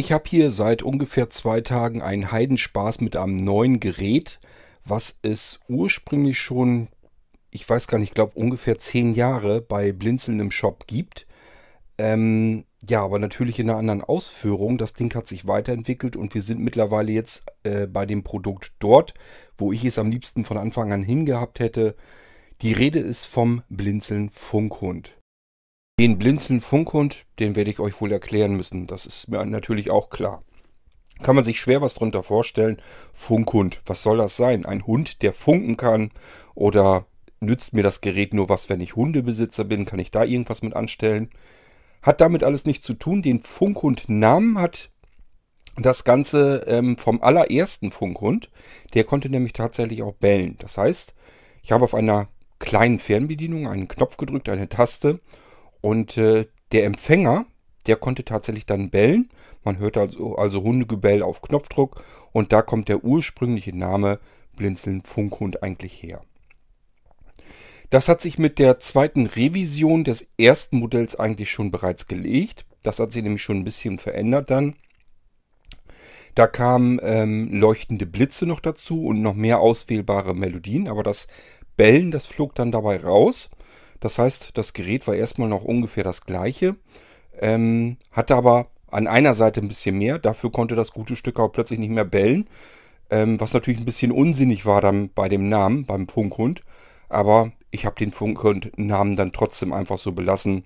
Ich habe hier seit ungefähr zwei Tagen einen Heidenspaß mit einem neuen Gerät, was es ursprünglich schon, ich weiß gar nicht, ich glaube ungefähr zehn Jahre bei Blinzeln im Shop gibt. Ähm, ja, aber natürlich in einer anderen Ausführung. Das Ding hat sich weiterentwickelt und wir sind mittlerweile jetzt äh, bei dem Produkt dort, wo ich es am liebsten von Anfang an hingehabt hätte. Die Rede ist vom Blinzeln Funkhund. Den Blinzeln Funkhund, den werde ich euch wohl erklären müssen. Das ist mir natürlich auch klar. Kann man sich schwer was drunter vorstellen. Funkhund, was soll das sein? Ein Hund, der funken kann? Oder nützt mir das Gerät nur was, wenn ich Hundebesitzer bin? Kann ich da irgendwas mit anstellen? Hat damit alles nichts zu tun. Den Funkhund-Namen hat das Ganze ähm, vom allerersten Funkhund. Der konnte nämlich tatsächlich auch bellen. Das heißt, ich habe auf einer kleinen Fernbedienung einen Knopf gedrückt, eine Taste und äh, der Empfänger, der konnte tatsächlich dann bellen. Man hört also, also Hundegebell auf Knopfdruck und da kommt der ursprüngliche Name Blinzeln Funkhund eigentlich her. Das hat sich mit der zweiten Revision des ersten Modells eigentlich schon bereits gelegt. Das hat sich nämlich schon ein bisschen verändert dann. Da kamen ähm, leuchtende Blitze noch dazu und noch mehr auswählbare Melodien, aber das Bellen, das flog dann dabei raus. Das heißt, das Gerät war erstmal noch ungefähr das gleiche, ähm, hatte aber an einer Seite ein bisschen mehr. Dafür konnte das gute Stück auch plötzlich nicht mehr bellen, ähm, was natürlich ein bisschen unsinnig war dann bei dem Namen, beim Funkhund. Aber ich habe den Funkhund-Namen dann trotzdem einfach so belassen,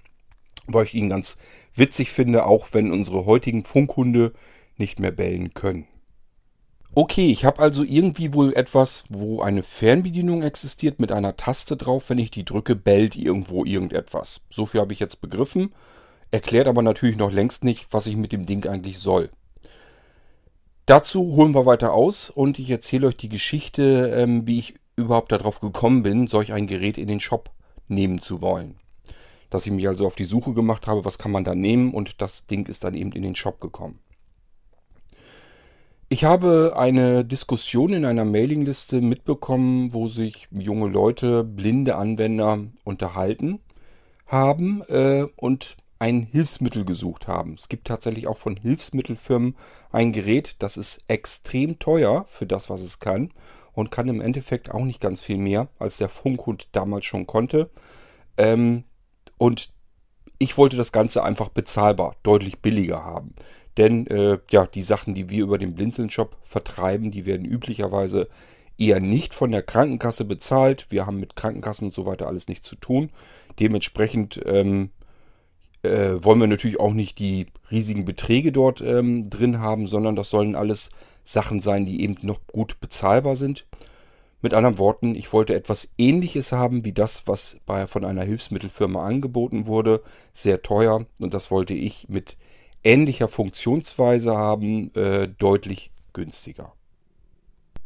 weil ich ihn ganz witzig finde, auch wenn unsere heutigen Funkhunde nicht mehr bellen können. Okay, ich habe also irgendwie wohl etwas, wo eine Fernbedienung existiert mit einer Taste drauf. Wenn ich die drücke, bellt irgendwo irgendetwas. So viel habe ich jetzt begriffen. Erklärt aber natürlich noch längst nicht, was ich mit dem Ding eigentlich soll. Dazu holen wir weiter aus und ich erzähle euch die Geschichte, ähm, wie ich überhaupt darauf gekommen bin, solch ein Gerät in den Shop nehmen zu wollen. Dass ich mich also auf die Suche gemacht habe, was kann man da nehmen und das Ding ist dann eben in den Shop gekommen. Ich habe eine Diskussion in einer Mailingliste mitbekommen, wo sich junge Leute, blinde Anwender unterhalten haben äh, und ein Hilfsmittel gesucht haben. Es gibt tatsächlich auch von Hilfsmittelfirmen ein Gerät, das ist extrem teuer für das, was es kann und kann im Endeffekt auch nicht ganz viel mehr, als der Funkhund damals schon konnte. Ähm, und ich wollte das Ganze einfach bezahlbar, deutlich billiger haben. Denn äh, ja, die Sachen, die wir über den Blinzeln-Shop vertreiben, die werden üblicherweise eher nicht von der Krankenkasse bezahlt. Wir haben mit Krankenkassen und so weiter alles nichts zu tun. Dementsprechend ähm, äh, wollen wir natürlich auch nicht die riesigen Beträge dort ähm, drin haben, sondern das sollen alles Sachen sein, die eben noch gut bezahlbar sind. Mit anderen Worten, ich wollte etwas Ähnliches haben wie das, was bei, von einer Hilfsmittelfirma angeboten wurde. Sehr teuer und das wollte ich mit ähnlicher Funktionsweise haben, äh, deutlich günstiger.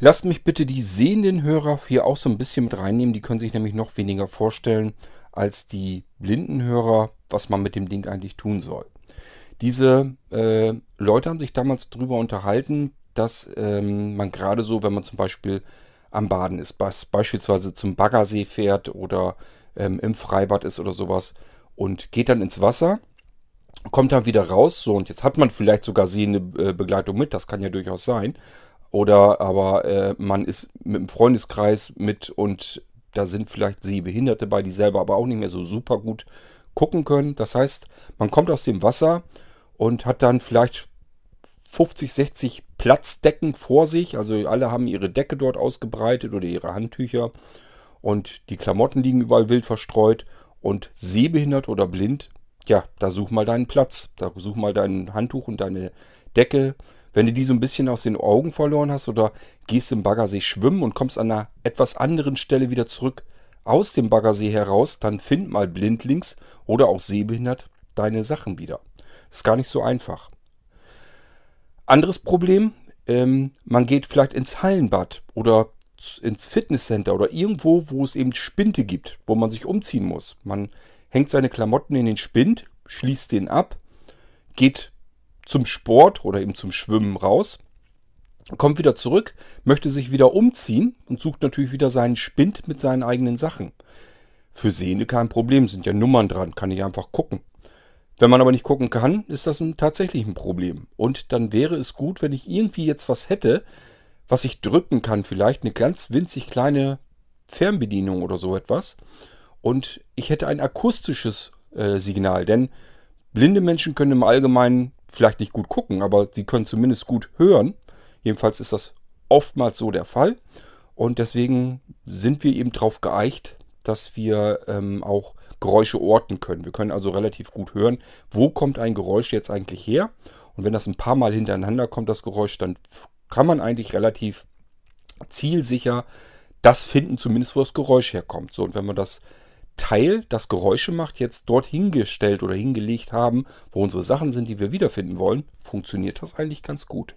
Lasst mich bitte die sehenden Hörer hier auch so ein bisschen mit reinnehmen. Die können sich nämlich noch weniger vorstellen als die blinden Hörer, was man mit dem Ding eigentlich tun soll. Diese äh, Leute haben sich damals darüber unterhalten, dass ähm, man gerade so, wenn man zum Beispiel am Baden ist, beispielsweise zum Baggersee fährt oder ähm, im Freibad ist oder sowas und geht dann ins Wasser kommt dann wieder raus, so und jetzt hat man vielleicht sogar sehende äh, Begleitung mit, das kann ja durchaus sein. Oder aber äh, man ist mit einem Freundeskreis mit und da sind vielleicht Sehbehinderte bei, die selber aber auch nicht mehr so super gut gucken können. Das heißt, man kommt aus dem Wasser und hat dann vielleicht 50, 60 Platzdecken vor sich. Also alle haben ihre Decke dort ausgebreitet oder ihre Handtücher und die Klamotten liegen überall wild verstreut. Und sehbehindert oder blind ja, da such mal deinen Platz. Da such mal dein Handtuch und deine Decke. Wenn du die so ein bisschen aus den Augen verloren hast oder gehst im Baggersee schwimmen und kommst an einer etwas anderen Stelle wieder zurück aus dem Baggersee heraus, dann find mal blindlings oder auch sehbehindert deine Sachen wieder. Ist gar nicht so einfach. Anderes Problem, ähm, man geht vielleicht ins Hallenbad oder ins Fitnesscenter oder irgendwo, wo es eben Spinte gibt, wo man sich umziehen muss. Man hängt seine Klamotten in den Spind, schließt den ab, geht zum Sport oder eben zum Schwimmen raus, kommt wieder zurück, möchte sich wieder umziehen und sucht natürlich wieder seinen Spind mit seinen eigenen Sachen. Für Sehende kein Problem, sind ja Nummern dran, kann ich einfach gucken. Wenn man aber nicht gucken kann, ist das ein, tatsächlich ein Problem. Und dann wäre es gut, wenn ich irgendwie jetzt was hätte, was ich drücken kann. Vielleicht eine ganz winzig kleine Fernbedienung oder so etwas. Und ich hätte ein akustisches äh, Signal. Denn blinde Menschen können im Allgemeinen vielleicht nicht gut gucken, aber sie können zumindest gut hören. Jedenfalls ist das oftmals so der Fall. Und deswegen sind wir eben darauf geeicht, dass wir ähm, auch Geräusche orten können. Wir können also relativ gut hören, wo kommt ein Geräusch jetzt eigentlich her. Und wenn das ein paar Mal hintereinander kommt, das Geräusch, dann kann man eigentlich relativ zielsicher das finden, zumindest wo das Geräusch herkommt. So, und wenn man das Teil, das Geräusche macht, jetzt dort hingestellt oder hingelegt haben, wo unsere Sachen sind, die wir wiederfinden wollen, funktioniert das eigentlich ganz gut.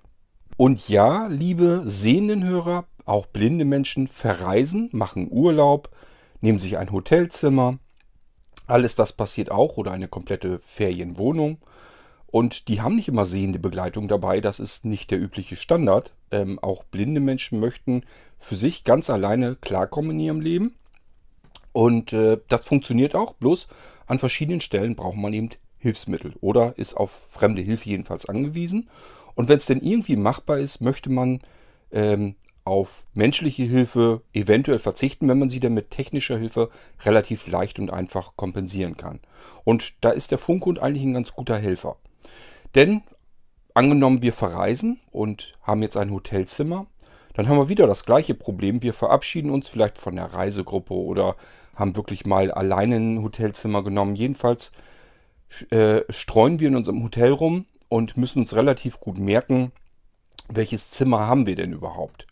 Und ja, liebe sehenden Hörer, auch blinde Menschen verreisen, machen Urlaub, nehmen sich ein Hotelzimmer. Alles das passiert auch oder eine komplette Ferienwohnung. Und die haben nicht immer sehende Begleitung dabei. Das ist nicht der übliche Standard. Ähm, auch blinde Menschen möchten für sich ganz alleine klarkommen in ihrem Leben. Und äh, das funktioniert auch. Bloß an verschiedenen Stellen braucht man eben Hilfsmittel oder ist auf fremde Hilfe jedenfalls angewiesen. Und wenn es denn irgendwie machbar ist, möchte man ähm, auf menschliche Hilfe eventuell verzichten, wenn man sie dann mit technischer Hilfe relativ leicht und einfach kompensieren kann. Und da ist der Funkhund eigentlich ein ganz guter Helfer. Denn angenommen, wir verreisen und haben jetzt ein Hotelzimmer, dann haben wir wieder das gleiche Problem. Wir verabschieden uns vielleicht von der Reisegruppe oder haben wirklich mal alleine ein Hotelzimmer genommen. Jedenfalls äh, streuen wir in unserem Hotel rum und müssen uns relativ gut merken, welches Zimmer haben wir denn überhaupt.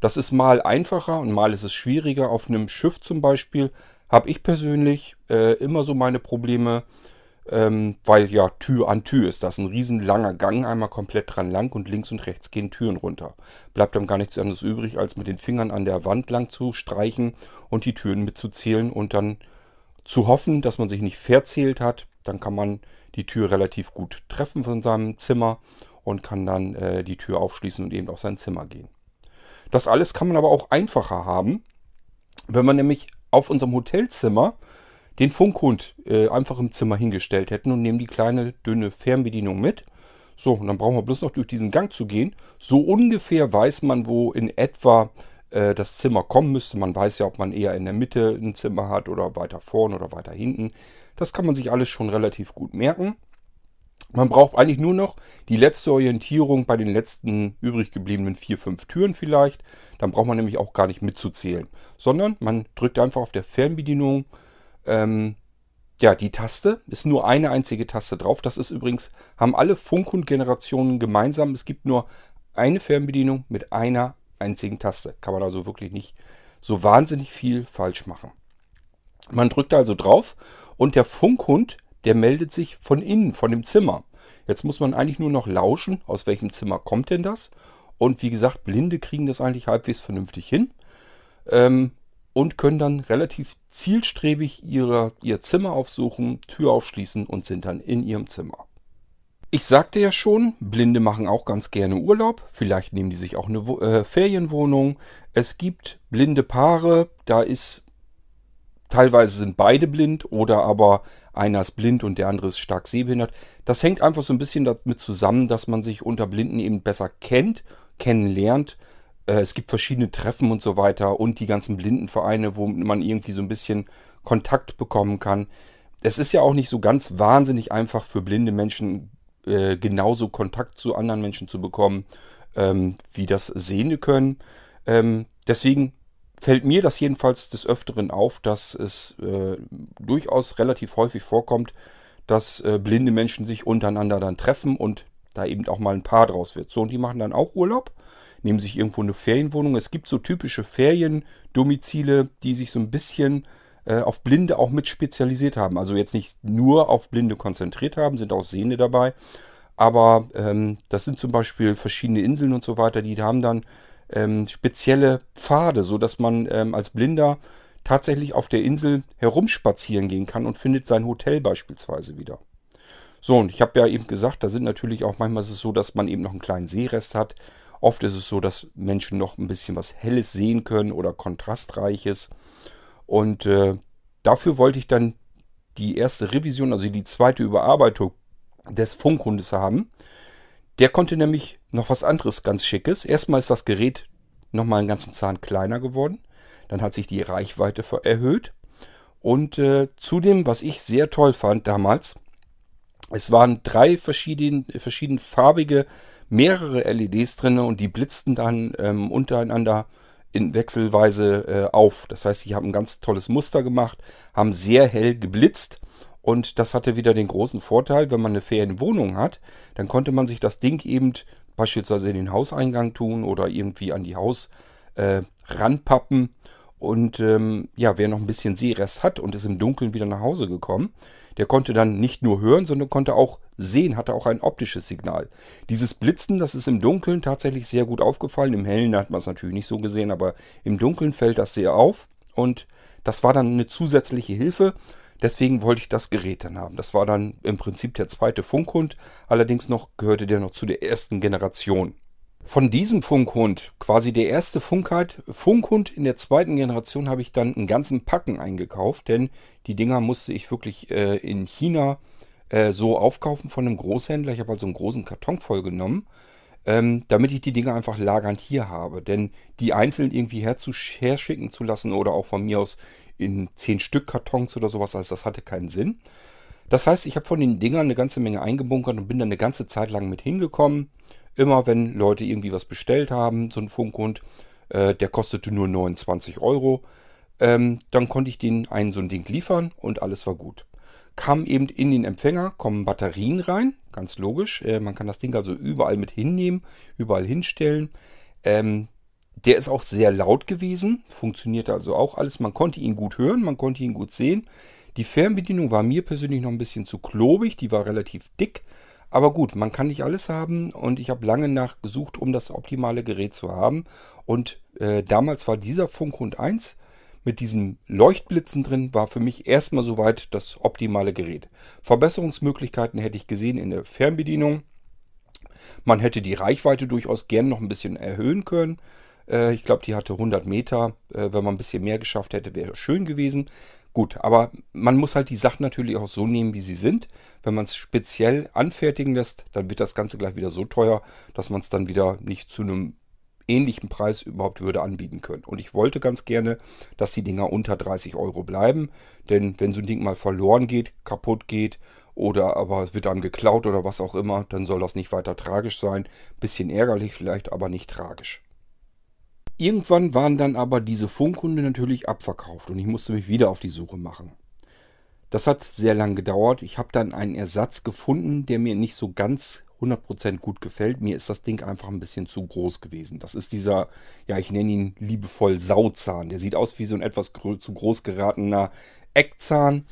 Das ist mal einfacher und mal ist es schwieriger. Auf einem Schiff zum Beispiel habe ich persönlich äh, immer so meine Probleme, ähm, weil ja Tür an Tür ist das. Ein riesen langer Gang, einmal komplett dran lang und links und rechts gehen Türen runter. Bleibt dann gar nichts anderes übrig, als mit den Fingern an der Wand lang zu streichen und die Türen mitzuzählen und dann zu hoffen, dass man sich nicht verzählt hat. Dann kann man die Tür relativ gut treffen von seinem Zimmer und kann dann äh, die Tür aufschließen und eben auf sein Zimmer gehen. Das alles kann man aber auch einfacher haben, wenn man nämlich auf unserem Hotelzimmer den Funkhund äh, einfach im Zimmer hingestellt hätten und nehmen die kleine dünne Fernbedienung mit. So, und dann brauchen wir bloß noch durch diesen Gang zu gehen. So ungefähr weiß man, wo in etwa äh, das Zimmer kommen müsste. Man weiß ja, ob man eher in der Mitte ein Zimmer hat oder weiter vorn oder weiter hinten. Das kann man sich alles schon relativ gut merken. Man braucht eigentlich nur noch die letzte Orientierung bei den letzten übrig gebliebenen vier, fünf Türen vielleicht. Dann braucht man nämlich auch gar nicht mitzuzählen, sondern man drückt einfach auf der Fernbedienung ähm, ja, die Taste. Ist nur eine einzige Taste drauf. Das ist übrigens, haben alle Funkhund-Generationen gemeinsam. Es gibt nur eine Fernbedienung mit einer einzigen Taste. Kann man also wirklich nicht so wahnsinnig viel falsch machen. Man drückt also drauf und der Funkhund der meldet sich von innen, von dem Zimmer. Jetzt muss man eigentlich nur noch lauschen, aus welchem Zimmer kommt denn das. Und wie gesagt, Blinde kriegen das eigentlich halbwegs vernünftig hin ähm, und können dann relativ zielstrebig ihre, ihr Zimmer aufsuchen, Tür aufschließen und sind dann in ihrem Zimmer. Ich sagte ja schon, Blinde machen auch ganz gerne Urlaub. Vielleicht nehmen die sich auch eine äh, Ferienwohnung. Es gibt blinde Paare, da ist Teilweise sind beide blind oder aber einer ist blind und der andere ist stark sehbehindert. Das hängt einfach so ein bisschen damit zusammen, dass man sich unter Blinden eben besser kennt, kennenlernt. Äh, es gibt verschiedene Treffen und so weiter und die ganzen Blindenvereine, wo man irgendwie so ein bisschen Kontakt bekommen kann. Es ist ja auch nicht so ganz wahnsinnig einfach für blinde Menschen äh, genauso Kontakt zu anderen Menschen zu bekommen, ähm, wie das Sehende können. Ähm, deswegen fällt mir das jedenfalls des Öfteren auf, dass es äh, durchaus relativ häufig vorkommt, dass äh, blinde Menschen sich untereinander dann treffen und da eben auch mal ein Paar draus wird. So, und die machen dann auch Urlaub, nehmen sich irgendwo eine Ferienwohnung. Es gibt so typische Feriendomizile, die sich so ein bisschen äh, auf Blinde auch mit spezialisiert haben. Also jetzt nicht nur auf Blinde konzentriert haben, sind auch Sehende dabei. Aber ähm, das sind zum Beispiel verschiedene Inseln und so weiter, die haben dann ähm, spezielle Pfade, sodass man ähm, als Blinder tatsächlich auf der Insel herumspazieren gehen kann und findet sein Hotel beispielsweise wieder. So, und ich habe ja eben gesagt, da sind natürlich auch manchmal ist es so, dass man eben noch einen kleinen Seerest hat. Oft ist es so, dass Menschen noch ein bisschen was Helles sehen können oder Kontrastreiches. Und äh, dafür wollte ich dann die erste Revision, also die zweite Überarbeitung des Funkhundes haben. Der konnte nämlich noch was anderes ganz Schickes. Erstmal ist das Gerät nochmal einen ganzen Zahn kleiner geworden. Dann hat sich die Reichweite erhöht. Und äh, zudem, was ich sehr toll fand damals, es waren drei verschieden, verschiedenfarbige, mehrere LEDs drin und die blitzten dann ähm, untereinander in Wechselweise äh, auf. Das heißt, sie haben ein ganz tolles Muster gemacht, haben sehr hell geblitzt und das hatte wieder den großen Vorteil, wenn man eine Ferienwohnung hat, dann konnte man sich das Ding eben beispielsweise in den Hauseingang tun oder irgendwie an die Haus äh, ranpappen und ähm, ja, wer noch ein bisschen Sehrest hat und ist im Dunkeln wieder nach Hause gekommen, der konnte dann nicht nur hören, sondern konnte auch sehen, hatte auch ein optisches Signal. Dieses Blitzen, das ist im Dunkeln tatsächlich sehr gut aufgefallen. Im Hellen hat man es natürlich nicht so gesehen, aber im Dunkeln fällt das sehr auf. Und das war dann eine zusätzliche Hilfe. Deswegen wollte ich das Gerät dann haben. Das war dann im Prinzip der zweite Funkhund. Allerdings noch gehörte der noch zu der ersten Generation. Von diesem Funkhund, quasi der erste Funkhund, Funkhund in der zweiten Generation, habe ich dann einen ganzen Packen eingekauft, denn die Dinger musste ich wirklich äh, in China äh, so aufkaufen von einem Großhändler. Ich habe also einen großen Karton voll genommen, ähm, damit ich die Dinger einfach lagernd hier habe. Denn die einzeln irgendwie herschicken zu lassen oder auch von mir aus in zehn Stück Kartons oder sowas, also das hatte keinen Sinn. Das heißt, ich habe von den Dingern eine ganze Menge eingebunkert und bin dann eine ganze Zeit lang mit hingekommen Immer wenn Leute irgendwie was bestellt haben, so ein Funkhund, äh, der kostete nur 29 Euro, ähm, dann konnte ich denen einen so ein Ding liefern und alles war gut. Kam eben in den Empfänger, kommen Batterien rein, ganz logisch. Äh, man kann das Ding also überall mit hinnehmen, überall hinstellen. Ähm, der ist auch sehr laut gewesen, funktionierte also auch alles. Man konnte ihn gut hören, man konnte ihn gut sehen. Die Fernbedienung war mir persönlich noch ein bisschen zu klobig, die war relativ dick. Aber gut, man kann nicht alles haben und ich habe lange nachgesucht, um das optimale Gerät zu haben. Und äh, damals war dieser Funkhund 1 mit diesen Leuchtblitzen drin, war für mich erstmal soweit das optimale Gerät. Verbesserungsmöglichkeiten hätte ich gesehen in der Fernbedienung. Man hätte die Reichweite durchaus gern noch ein bisschen erhöhen können. Äh, ich glaube, die hatte 100 Meter. Äh, wenn man ein bisschen mehr geschafft hätte, wäre schön gewesen. Gut, aber man muss halt die Sachen natürlich auch so nehmen, wie sie sind. Wenn man es speziell anfertigen lässt, dann wird das Ganze gleich wieder so teuer, dass man es dann wieder nicht zu einem ähnlichen Preis überhaupt würde anbieten können. Und ich wollte ganz gerne, dass die Dinger unter 30 Euro bleiben. Denn wenn so ein Ding mal verloren geht, kaputt geht oder aber es wird dann geklaut oder was auch immer, dann soll das nicht weiter tragisch sein. Bisschen ärgerlich vielleicht, aber nicht tragisch. Irgendwann waren dann aber diese Funkhunde natürlich abverkauft und ich musste mich wieder auf die Suche machen. Das hat sehr lang gedauert. Ich habe dann einen Ersatz gefunden, der mir nicht so ganz 100% gut gefällt. Mir ist das Ding einfach ein bisschen zu groß gewesen. Das ist dieser, ja, ich nenne ihn liebevoll Sauzahn. Der sieht aus wie so ein etwas zu groß geratener Eckzahn.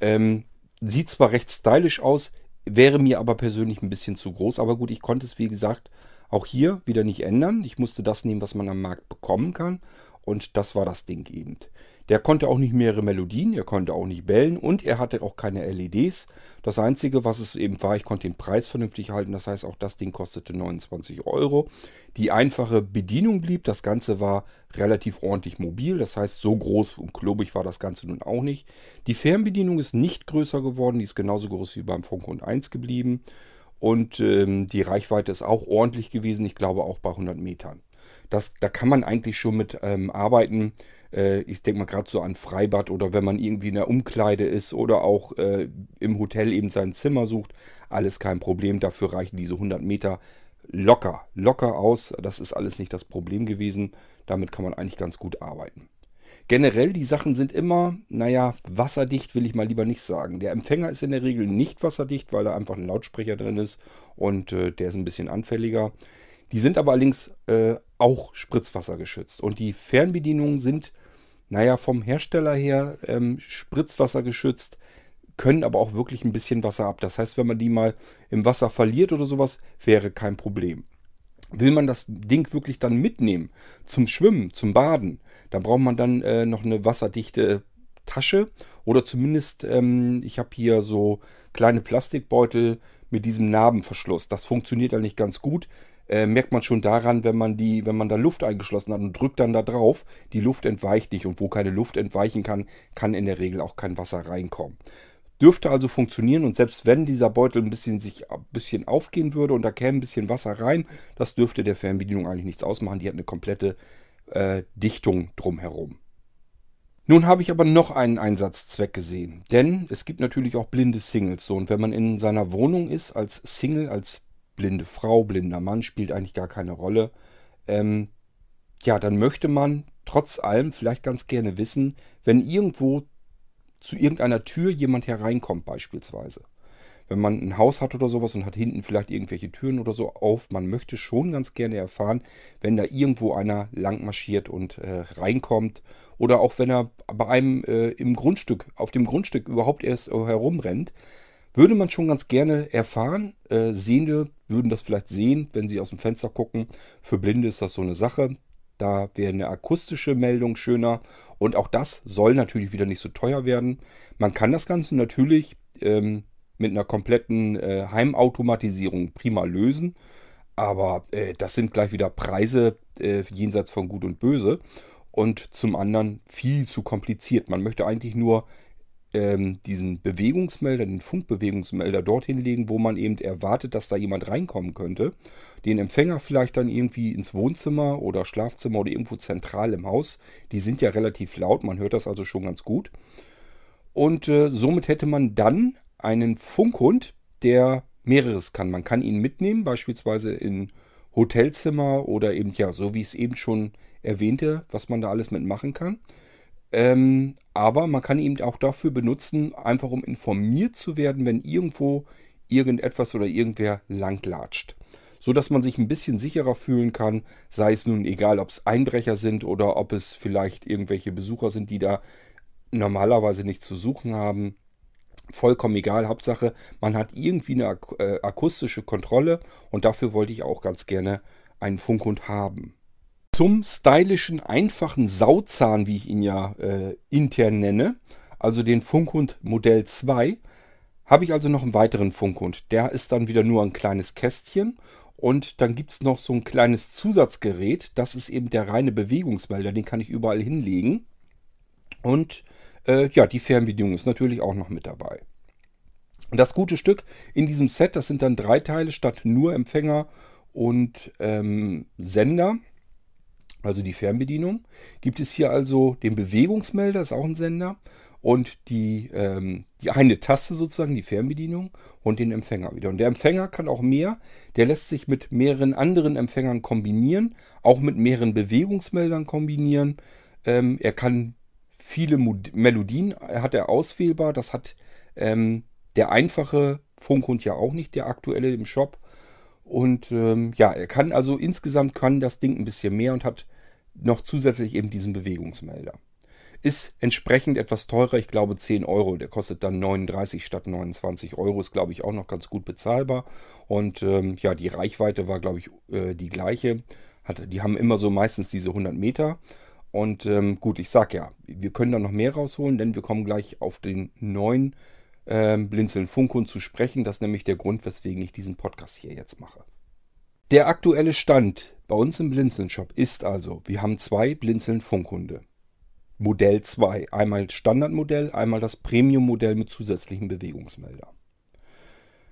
Ähm, sieht zwar recht stylisch aus, wäre mir aber persönlich ein bisschen zu groß. Aber gut, ich konnte es, wie gesagt, auch hier wieder nicht ändern. Ich musste das nehmen, was man am Markt bekommen kann. Und das war das Ding eben. Der konnte auch nicht mehrere Melodien, er konnte auch nicht bellen und er hatte auch keine LEDs. Das Einzige, was es eben war, ich konnte den Preis vernünftig halten. Das heißt, auch das Ding kostete 29 Euro. Die einfache Bedienung blieb. Das Ganze war relativ ordentlich mobil. Das heißt, so groß und klobig war das Ganze nun auch nicht. Die Fernbedienung ist nicht größer geworden. Die ist genauso groß wie beim Funkhund 1 geblieben. Und ähm, die Reichweite ist auch ordentlich gewesen, ich glaube auch bei 100 Metern. Das, da kann man eigentlich schon mit ähm, arbeiten. Äh, ich denke mal gerade so an Freibad oder wenn man irgendwie in der Umkleide ist oder auch äh, im Hotel eben sein Zimmer sucht. Alles kein Problem. Dafür reichen diese 100 Meter locker, locker aus. Das ist alles nicht das Problem gewesen. Damit kann man eigentlich ganz gut arbeiten. Generell, die Sachen sind immer, naja, wasserdicht will ich mal lieber nicht sagen. Der Empfänger ist in der Regel nicht wasserdicht, weil da einfach ein Lautsprecher drin ist und äh, der ist ein bisschen anfälliger. Die sind aber allerdings äh, auch spritzwassergeschützt. Und die Fernbedienungen sind, naja, vom Hersteller her ähm, spritzwassergeschützt, können aber auch wirklich ein bisschen Wasser ab. Das heißt, wenn man die mal im Wasser verliert oder sowas, wäre kein Problem. Will man das Ding wirklich dann mitnehmen zum Schwimmen, zum Baden, da braucht man dann äh, noch eine wasserdichte Tasche oder zumindest, ähm, ich habe hier so kleine Plastikbeutel mit diesem Narbenverschluss. Das funktioniert ja nicht ganz gut. Äh, merkt man schon daran, wenn man die, wenn man da Luft eingeschlossen hat und drückt dann da drauf, die Luft entweicht nicht und wo keine Luft entweichen kann, kann in der Regel auch kein Wasser reinkommen. Dürfte also funktionieren und selbst wenn dieser Beutel ein bisschen sich ein bisschen aufgehen würde und da käme ein bisschen Wasser rein, das dürfte der Fernbedienung eigentlich nichts ausmachen. Die hat eine komplette äh, Dichtung drumherum. Nun habe ich aber noch einen Einsatzzweck gesehen, denn es gibt natürlich auch blinde Singles. So, und wenn man in seiner Wohnung ist als Single, als blinde Frau, blinder Mann, spielt eigentlich gar keine Rolle. Ähm, ja, dann möchte man trotz allem vielleicht ganz gerne wissen, wenn irgendwo zu irgendeiner Tür jemand hereinkommt beispielsweise. Wenn man ein Haus hat oder sowas und hat hinten vielleicht irgendwelche Türen oder so auf, man möchte schon ganz gerne erfahren, wenn da irgendwo einer lang marschiert und äh, reinkommt oder auch wenn er bei einem äh, im Grundstück, auf dem Grundstück überhaupt erst äh, herumrennt, würde man schon ganz gerne erfahren. Äh, Sehende würden das vielleicht sehen, wenn sie aus dem Fenster gucken. Für Blinde ist das so eine Sache. Da wäre eine akustische Meldung schöner. Und auch das soll natürlich wieder nicht so teuer werden. Man kann das Ganze natürlich ähm, mit einer kompletten äh, Heimautomatisierung prima lösen. Aber äh, das sind gleich wieder Preise äh, jenseits von Gut und Böse. Und zum anderen viel zu kompliziert. Man möchte eigentlich nur ähm, diesen Bewegungsmelder, den Funkbewegungsmelder dorthin legen, wo man eben erwartet, dass da jemand reinkommen könnte. Den Empfänger vielleicht dann irgendwie ins Wohnzimmer oder Schlafzimmer oder irgendwo zentral im Haus. Die sind ja relativ laut, man hört das also schon ganz gut. Und äh, somit hätte man dann einen Funkhund, der mehreres kann. Man kann ihn mitnehmen, beispielsweise in Hotelzimmer oder eben, ja, so wie ich es eben schon erwähnte, was man da alles mitmachen kann. Ähm, aber man kann ihn auch dafür benutzen, einfach um informiert zu werden, wenn irgendwo irgendetwas oder irgendwer langlatscht. So dass man sich ein bisschen sicherer fühlen kann, sei es nun egal, ob es Einbrecher sind oder ob es vielleicht irgendwelche Besucher sind, die da normalerweise nichts zu suchen haben. Vollkommen egal, Hauptsache, man hat irgendwie eine äh, akustische Kontrolle und dafür wollte ich auch ganz gerne einen Funkhund haben. Zum stylischen, einfachen Sauzahn, wie ich ihn ja äh, intern nenne, also den Funkhund Modell 2, habe ich also noch einen weiteren Funkhund. Der ist dann wieder nur ein kleines Kästchen und dann gibt es noch so ein kleines Zusatzgerät. Das ist eben der reine Bewegungsmelder, den kann ich überall hinlegen. Und äh, ja, die Fernbedienung ist natürlich auch noch mit dabei. Das gute Stück in diesem Set, das sind dann drei Teile statt nur Empfänger und ähm, Sender also die Fernbedienung, gibt es hier also den Bewegungsmelder, ist auch ein Sender, und die, ähm, die eine Taste sozusagen, die Fernbedienung, und den Empfänger wieder. Und der Empfänger kann auch mehr, der lässt sich mit mehreren anderen Empfängern kombinieren, auch mit mehreren Bewegungsmeldern kombinieren. Ähm, er kann viele Mod Melodien, hat er auswählbar, das hat ähm, der einfache Funkhund ja auch nicht, der aktuelle im Shop. Und ähm, ja, er kann also insgesamt kann das Ding ein bisschen mehr und hat noch zusätzlich eben diesen Bewegungsmelder. Ist entsprechend etwas teurer, ich glaube 10 Euro. Der kostet dann 39 statt 29 Euro, ist glaube ich auch noch ganz gut bezahlbar. Und ähm, ja, die Reichweite war glaube ich äh, die gleiche. Hat, die haben immer so meistens diese 100 Meter. Und ähm, gut, ich sag ja, wir können da noch mehr rausholen, denn wir kommen gleich auf den neuen ähm, Blinzeln Funkhund zu sprechen. Das ist nämlich der Grund, weswegen ich diesen Podcast hier jetzt mache. Der aktuelle Stand bei uns im Blinzeln-Shop ist also, wir haben zwei Blinzeln-Funkhunde. Modell 2. Einmal Standardmodell, einmal das Premium-Modell mit zusätzlichen Bewegungsmelder.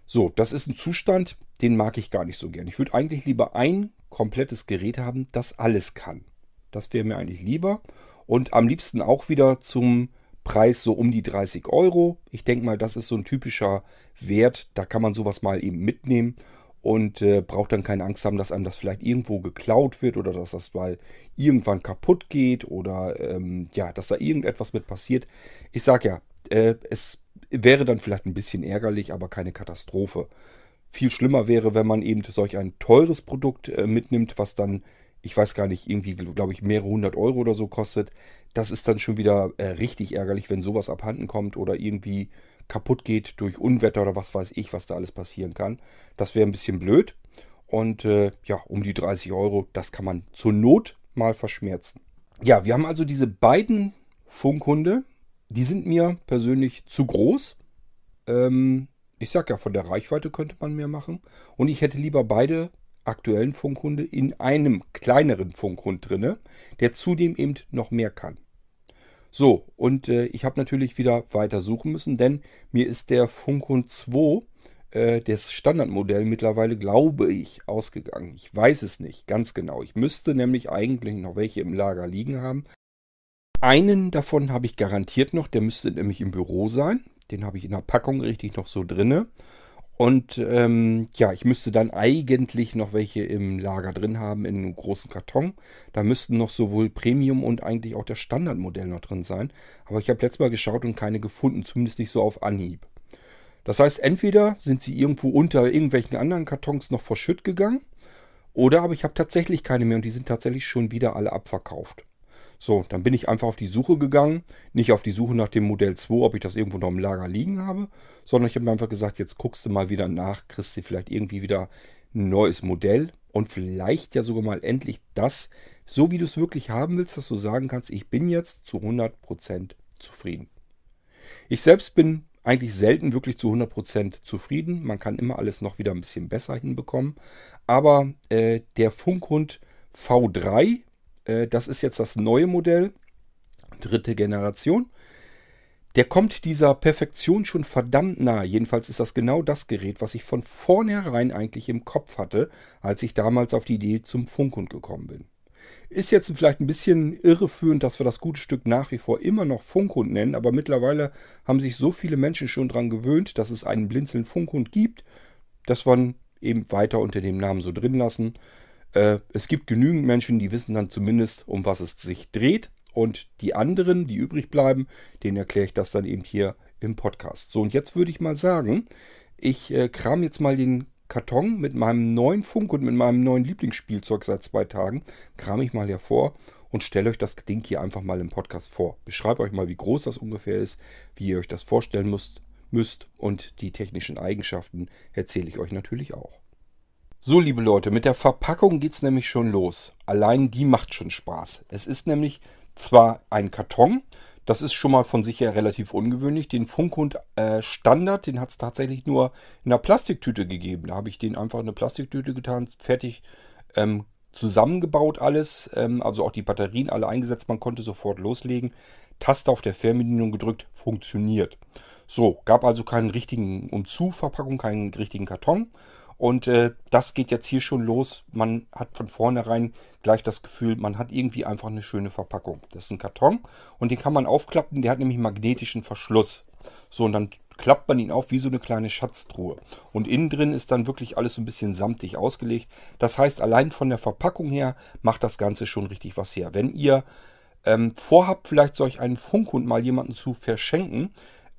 So, das ist ein Zustand, den mag ich gar nicht so gern. Ich würde eigentlich lieber ein komplettes Gerät haben, das alles kann. Das wäre mir eigentlich lieber. Und am liebsten auch wieder zum Preis so um die 30 Euro. Ich denke mal, das ist so ein typischer Wert. Da kann man sowas mal eben mitnehmen und äh, braucht dann keine Angst haben, dass einem das vielleicht irgendwo geklaut wird oder dass das mal irgendwann kaputt geht oder ähm, ja, dass da irgendetwas mit passiert. Ich sage ja, äh, es wäre dann vielleicht ein bisschen ärgerlich, aber keine Katastrophe. Viel schlimmer wäre, wenn man eben solch ein teures Produkt äh, mitnimmt, was dann, ich weiß gar nicht, irgendwie, glaube ich, mehrere hundert Euro oder so kostet. Das ist dann schon wieder äh, richtig ärgerlich, wenn sowas abhanden kommt oder irgendwie kaputt geht durch Unwetter oder was weiß ich, was da alles passieren kann. Das wäre ein bisschen blöd. Und äh, ja, um die 30 Euro, das kann man zur Not mal verschmerzen. Ja, wir haben also diese beiden Funkhunde. Die sind mir persönlich zu groß. Ähm, ich sag ja, von der Reichweite könnte man mehr machen. Und ich hätte lieber beide aktuellen Funkhunde in einem kleineren Funkhund drinne, der zudem eben noch mehr kann. So, und äh, ich habe natürlich wieder weiter suchen müssen, denn mir ist der Funkhund 2, äh, das Standardmodell, mittlerweile, glaube ich, ausgegangen. Ich weiß es nicht ganz genau. Ich müsste nämlich eigentlich noch welche im Lager liegen haben. Einen davon habe ich garantiert noch, der müsste nämlich im Büro sein. Den habe ich in der Packung richtig noch so drinne. Und ähm, ja, ich müsste dann eigentlich noch welche im Lager drin haben, in einem großen Karton. Da müssten noch sowohl Premium und eigentlich auch das Standardmodell noch drin sein. Aber ich habe letztes Mal geschaut und keine gefunden, zumindest nicht so auf Anhieb. Das heißt, entweder sind sie irgendwo unter irgendwelchen anderen Kartons noch verschütt gegangen, oder aber ich habe tatsächlich keine mehr und die sind tatsächlich schon wieder alle abverkauft. So, dann bin ich einfach auf die Suche gegangen. Nicht auf die Suche nach dem Modell 2, ob ich das irgendwo noch im Lager liegen habe, sondern ich habe mir einfach gesagt, jetzt guckst du mal wieder nach, kriegst du vielleicht irgendwie wieder ein neues Modell und vielleicht ja sogar mal endlich das, so wie du es wirklich haben willst, dass du sagen kannst, ich bin jetzt zu 100% zufrieden. Ich selbst bin eigentlich selten wirklich zu 100% zufrieden. Man kann immer alles noch wieder ein bisschen besser hinbekommen. Aber äh, der Funkhund V3 äh, das ist jetzt das neue Modell, dritte Generation. Der kommt dieser Perfektion schon verdammt nah. Jedenfalls ist das genau das Gerät, was ich von vornherein eigentlich im Kopf hatte, als ich damals auf die Idee zum Funkhund gekommen bin. Ist jetzt vielleicht ein bisschen irreführend, dass wir das gute Stück nach wie vor immer noch Funkhund nennen, aber mittlerweile haben sich so viele Menschen schon daran gewöhnt, dass es einen blinzeln Funkhund gibt, dass wir eben weiter unter dem Namen so drin lassen. Äh, es gibt genügend Menschen, die wissen dann zumindest, um was es sich dreht. Und die anderen, die übrig bleiben, denen erkläre ich das dann eben hier im Podcast. So, und jetzt würde ich mal sagen, ich äh, kram jetzt mal den Karton mit meinem neuen Funk und mit meinem neuen Lieblingsspielzeug seit zwei Tagen, kram ich mal hervor und stelle euch das Ding hier einfach mal im Podcast vor. Beschreibe euch mal, wie groß das ungefähr ist, wie ihr euch das vorstellen müsst, müsst und die technischen Eigenschaften erzähle ich euch natürlich auch. So, liebe Leute, mit der Verpackung geht es nämlich schon los. Allein die macht schon Spaß. Es ist nämlich zwar ein Karton, das ist schon mal von sich her relativ ungewöhnlich. Den Funkhund äh, Standard, den hat es tatsächlich nur in einer Plastiktüte gegeben. Da habe ich den einfach in eine Plastiktüte getan, fertig ähm, zusammengebaut alles. Ähm, also auch die Batterien alle eingesetzt. Man konnte sofort loslegen. Taste auf der Fernbedienung gedrückt, funktioniert. So, gab also keinen richtigen Umzu-Verpackung, keinen richtigen Karton. Und äh, das geht jetzt hier schon los. Man hat von vornherein gleich das Gefühl, man hat irgendwie einfach eine schöne Verpackung. Das ist ein Karton und den kann man aufklappen. Der hat nämlich magnetischen Verschluss. So, und dann klappt man ihn auf wie so eine kleine Schatztruhe. Und innen drin ist dann wirklich alles so ein bisschen samtig ausgelegt. Das heißt, allein von der Verpackung her macht das Ganze schon richtig was her. Wenn ihr ähm, vorhabt, vielleicht solch einen Funkhund mal jemanden zu verschenken,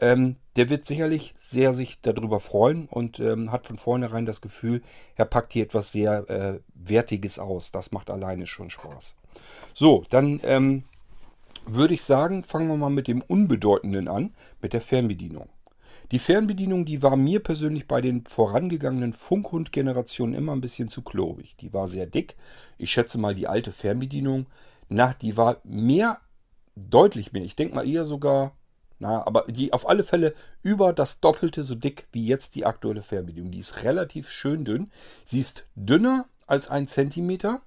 ähm, der wird sicherlich sehr sich darüber freuen und ähm, hat von vornherein das Gefühl, er packt hier etwas sehr äh, Wertiges aus. Das macht alleine schon Spaß. So, dann ähm, würde ich sagen, fangen wir mal mit dem Unbedeutenden an, mit der Fernbedienung. Die Fernbedienung, die war mir persönlich bei den vorangegangenen Funkhund-Generationen immer ein bisschen zu klobig. Die war sehr dick. Ich schätze mal, die alte Fernbedienung, na, die war mehr, deutlich mehr. Ich denke mal eher sogar na, aber die auf alle Fälle über das Doppelte so dick wie jetzt die aktuelle Fernbedienung. Die ist relativ schön dünn. Sie ist dünner als ein Zentimeter.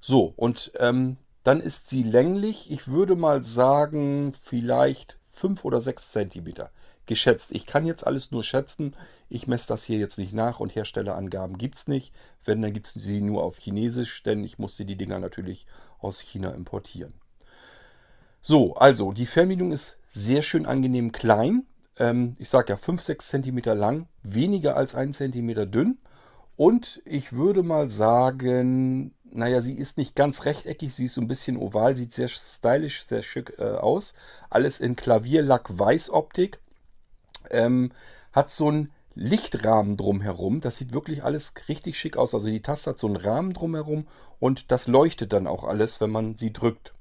So, und ähm, dann ist sie länglich, ich würde mal sagen, vielleicht 5 oder 6 Zentimeter. Geschätzt. Ich kann jetzt alles nur schätzen. Ich messe das hier jetzt nicht nach und Herstellerangaben gibt es nicht. Wenn, dann gibt es sie nur auf Chinesisch, denn ich musste die Dinger natürlich aus China importieren. So, also die Fernbedienung ist sehr schön angenehm klein. Ähm, ich sage ja 5, 6 cm lang, weniger als 1 cm dünn. Und ich würde mal sagen, naja, sie ist nicht ganz rechteckig, sie ist so ein bisschen oval, sieht sehr stylisch, sehr schick äh, aus. Alles in Klavierlack Weißoptik. Ähm, hat so einen Lichtrahmen drumherum. Das sieht wirklich alles richtig schick aus. Also die Taste hat so einen Rahmen drumherum und das leuchtet dann auch alles, wenn man sie drückt.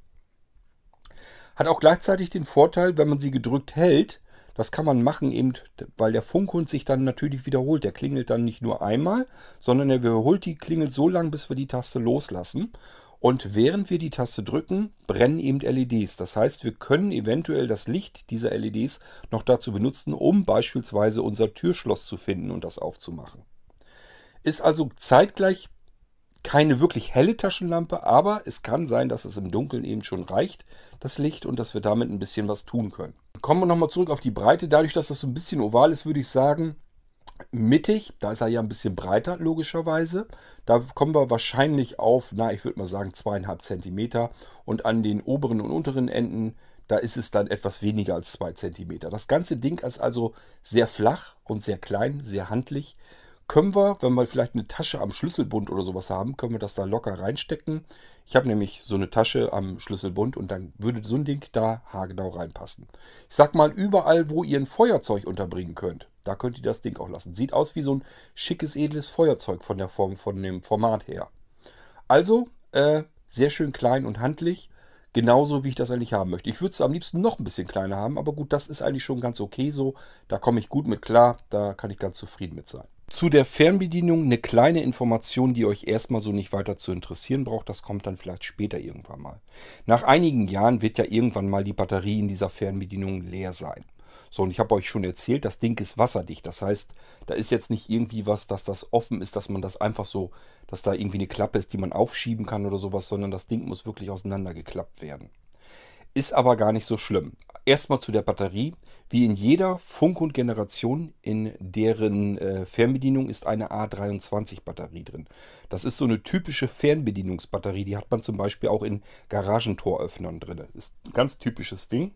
Hat auch gleichzeitig den Vorteil, wenn man sie gedrückt hält, das kann man machen eben, weil der Funkhund sich dann natürlich wiederholt. Der klingelt dann nicht nur einmal, sondern er wiederholt die Klingel so lange, bis wir die Taste loslassen. Und während wir die Taste drücken, brennen eben LEDs. Das heißt, wir können eventuell das Licht dieser LEDs noch dazu benutzen, um beispielsweise unser Türschloss zu finden und das aufzumachen. Ist also zeitgleich Keine wirklich helle Taschenlampe, aber es kann sein, dass es im Dunkeln eben schon reicht, das Licht, und dass wir damit ein bisschen was tun können. Kommen wir nochmal zurück auf die Breite. Dadurch, dass das so ein bisschen oval ist, würde ich sagen, mittig, da ist er ja ein bisschen breiter, logischerweise. Da kommen wir wahrscheinlich auf, na, ich würde mal sagen, zweieinhalb Zentimeter. Und an den oberen und unteren Enden, da ist es dann etwas weniger als zwei Zentimeter. Das ganze Ding ist also sehr flach und sehr klein, sehr handlich können wir, wenn wir vielleicht eine Tasche am Schlüsselbund oder sowas haben, können wir das da locker reinstecken. Ich habe nämlich so eine Tasche am Schlüsselbund und dann würde so ein Ding da haargenau reinpassen. Ich sag mal, überall, wo ihr ein Feuerzeug unterbringen könnt, da könnt ihr das Ding auch lassen. Sieht aus wie so ein schickes, edles Feuerzeug von der Form, von dem Format her. Also, äh, sehr schön klein und handlich. Genauso wie ich das eigentlich haben möchte. Ich würde es am liebsten noch ein bisschen kleiner haben, aber gut, das ist eigentlich schon ganz okay so. Da komme ich gut mit klar, da kann ich ganz zufrieden mit sein. Zu der Fernbedienung eine kleine Information, die euch erstmal so nicht weiter zu interessieren braucht. Das kommt dann vielleicht später irgendwann mal. Nach einigen Jahren wird ja irgendwann mal die Batterie in dieser Fernbedienung leer sein. So, und ich habe euch schon erzählt, das Ding ist wasserdicht. Das heißt, da ist jetzt nicht irgendwie was, dass das offen ist, dass man das einfach so, dass da irgendwie eine Klappe ist, die man aufschieben kann oder sowas, sondern das Ding muss wirklich auseinandergeklappt werden. Ist aber gar nicht so schlimm. Erstmal zu der Batterie. Wie in jeder Funk- und Generation, in deren äh, Fernbedienung ist eine A23-Batterie drin. Das ist so eine typische Fernbedienungsbatterie. Die hat man zum Beispiel auch in Garagentoröffnern drin. Ist ein ganz typisches Ding.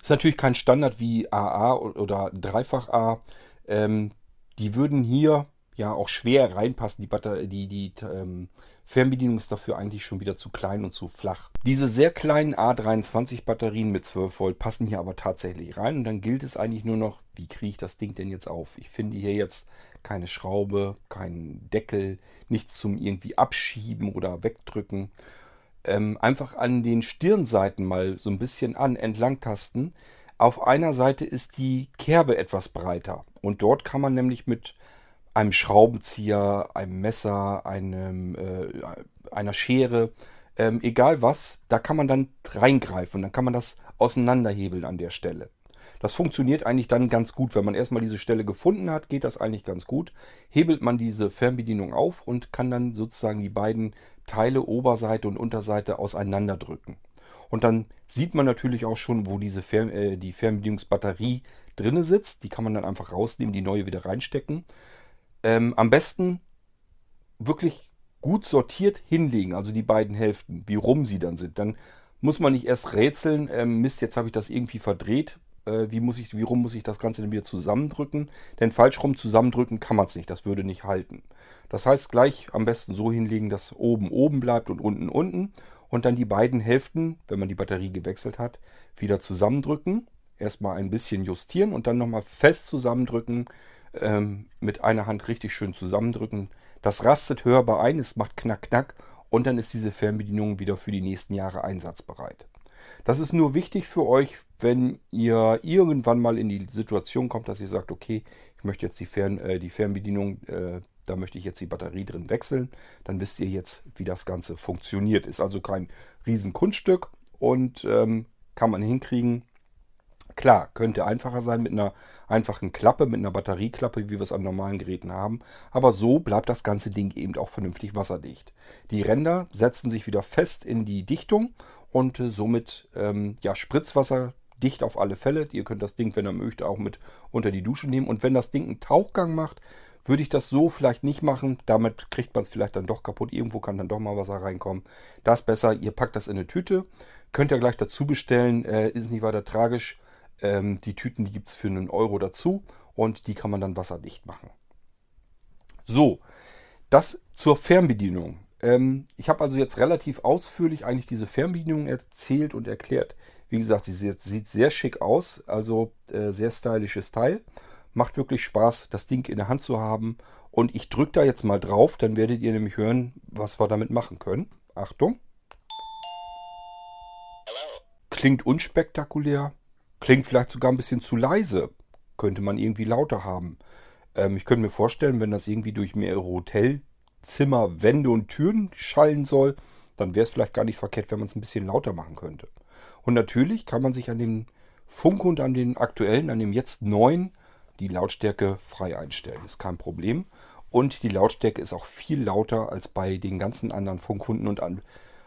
Ist natürlich kein Standard wie AA oder Dreifach A. Ähm, die würden hier ja auch schwer reinpassen. Die, Batterie, die, die ähm, Fernbedienung ist dafür eigentlich schon wieder zu klein und zu flach. Diese sehr kleinen A23 Batterien mit 12 Volt passen hier aber tatsächlich rein und dann gilt es eigentlich nur noch, wie kriege ich das Ding denn jetzt auf? Ich finde hier jetzt keine Schraube, keinen Deckel, nichts zum irgendwie abschieben oder wegdrücken. Ähm, einfach an den Stirnseiten mal so ein bisschen an, entlang tasten. Auf einer Seite ist die Kerbe etwas breiter und dort kann man nämlich mit einem Schraubenzieher, einem Messer, einem, äh, einer Schere, ähm, egal was, da kann man dann reingreifen. Dann kann man das auseinanderhebeln an der Stelle. Das funktioniert eigentlich dann ganz gut. Wenn man erstmal diese Stelle gefunden hat, geht das eigentlich ganz gut. Hebelt man diese Fernbedienung auf und kann dann sozusagen die beiden Teile Oberseite und Unterseite auseinanderdrücken. Und dann sieht man natürlich auch schon, wo diese Fern äh, die Fernbedienungsbatterie drinne sitzt. Die kann man dann einfach rausnehmen, die neue wieder reinstecken. Ähm, am besten wirklich gut sortiert hinlegen, also die beiden Hälften, wie rum sie dann sind. Dann muss man nicht erst rätseln, ähm, Mist, jetzt habe ich das irgendwie verdreht. Äh, wie, muss ich, wie rum muss ich das Ganze denn wieder zusammendrücken? Denn falsch rum zusammendrücken kann man es nicht, das würde nicht halten. Das heißt, gleich am besten so hinlegen, dass oben oben bleibt und unten unten. Und dann die beiden Hälften, wenn man die Batterie gewechselt hat, wieder zusammendrücken. Erstmal ein bisschen justieren und dann nochmal fest zusammendrücken ähm, mit einer Hand richtig schön zusammendrücken. Das rastet hörbar ein, es macht knack, knack und dann ist diese Fernbedienung wieder für die nächsten Jahre einsatzbereit. Das ist nur wichtig für euch, wenn ihr irgendwann mal in die Situation kommt, dass ihr sagt, okay, ich möchte jetzt die, Fern, äh, die Fernbedienung, äh, da möchte ich jetzt die Batterie drin wechseln. Dann wisst ihr jetzt, wie das Ganze funktioniert. Ist also kein Riesenkunststück und ähm, kann man hinkriegen. Klar, könnte einfacher sein mit einer einfachen Klappe, mit einer Batterieklappe, wie wir es an normalen Geräten haben. Aber so bleibt das ganze Ding eben auch vernünftig wasserdicht. Die Ränder setzen sich wieder fest in die Dichtung und äh, somit ähm, ja, Spritzwasser dicht auf alle Fälle. Ihr könnt das Ding, wenn ihr möchtet, auch mit unter die Dusche nehmen. Und wenn das Ding einen Tauchgang macht, würde ich das so vielleicht nicht machen. Damit kriegt man es vielleicht dann doch kaputt. Irgendwo kann dann doch mal Wasser reinkommen. Das besser. Ihr packt das in eine Tüte. Könnt ihr gleich dazu bestellen. Äh, ist nicht weiter tragisch. Ähm, die Tüten gibt es für einen Euro dazu und die kann man dann wasserdicht machen. So, das zur Fernbedienung. Ähm, ich habe also jetzt relativ ausführlich eigentlich diese Fernbedienung erzählt und erklärt. Wie gesagt, sie sieht, sieht sehr schick aus, also äh, sehr stylisches Teil. Macht wirklich Spaß, das Ding in der Hand zu haben. Und ich drücke da jetzt mal drauf, dann werdet ihr nämlich hören, was wir damit machen können. Achtung. Klingt unspektakulär, Klingt vielleicht sogar ein bisschen zu leise. Könnte man irgendwie lauter haben. Ähm, ich könnte mir vorstellen, wenn das irgendwie durch mehrere Hotelzimmer, Wände und Türen schallen soll, dann wäre es vielleicht gar nicht verkehrt, wenn man es ein bisschen lauter machen könnte. Und natürlich kann man sich an dem Funk und an den aktuellen, an dem jetzt neuen, die Lautstärke frei einstellen. Ist kein Problem. und die Lautstärke ist auch viel lauter als bei den ganzen anderen Funkhunden und an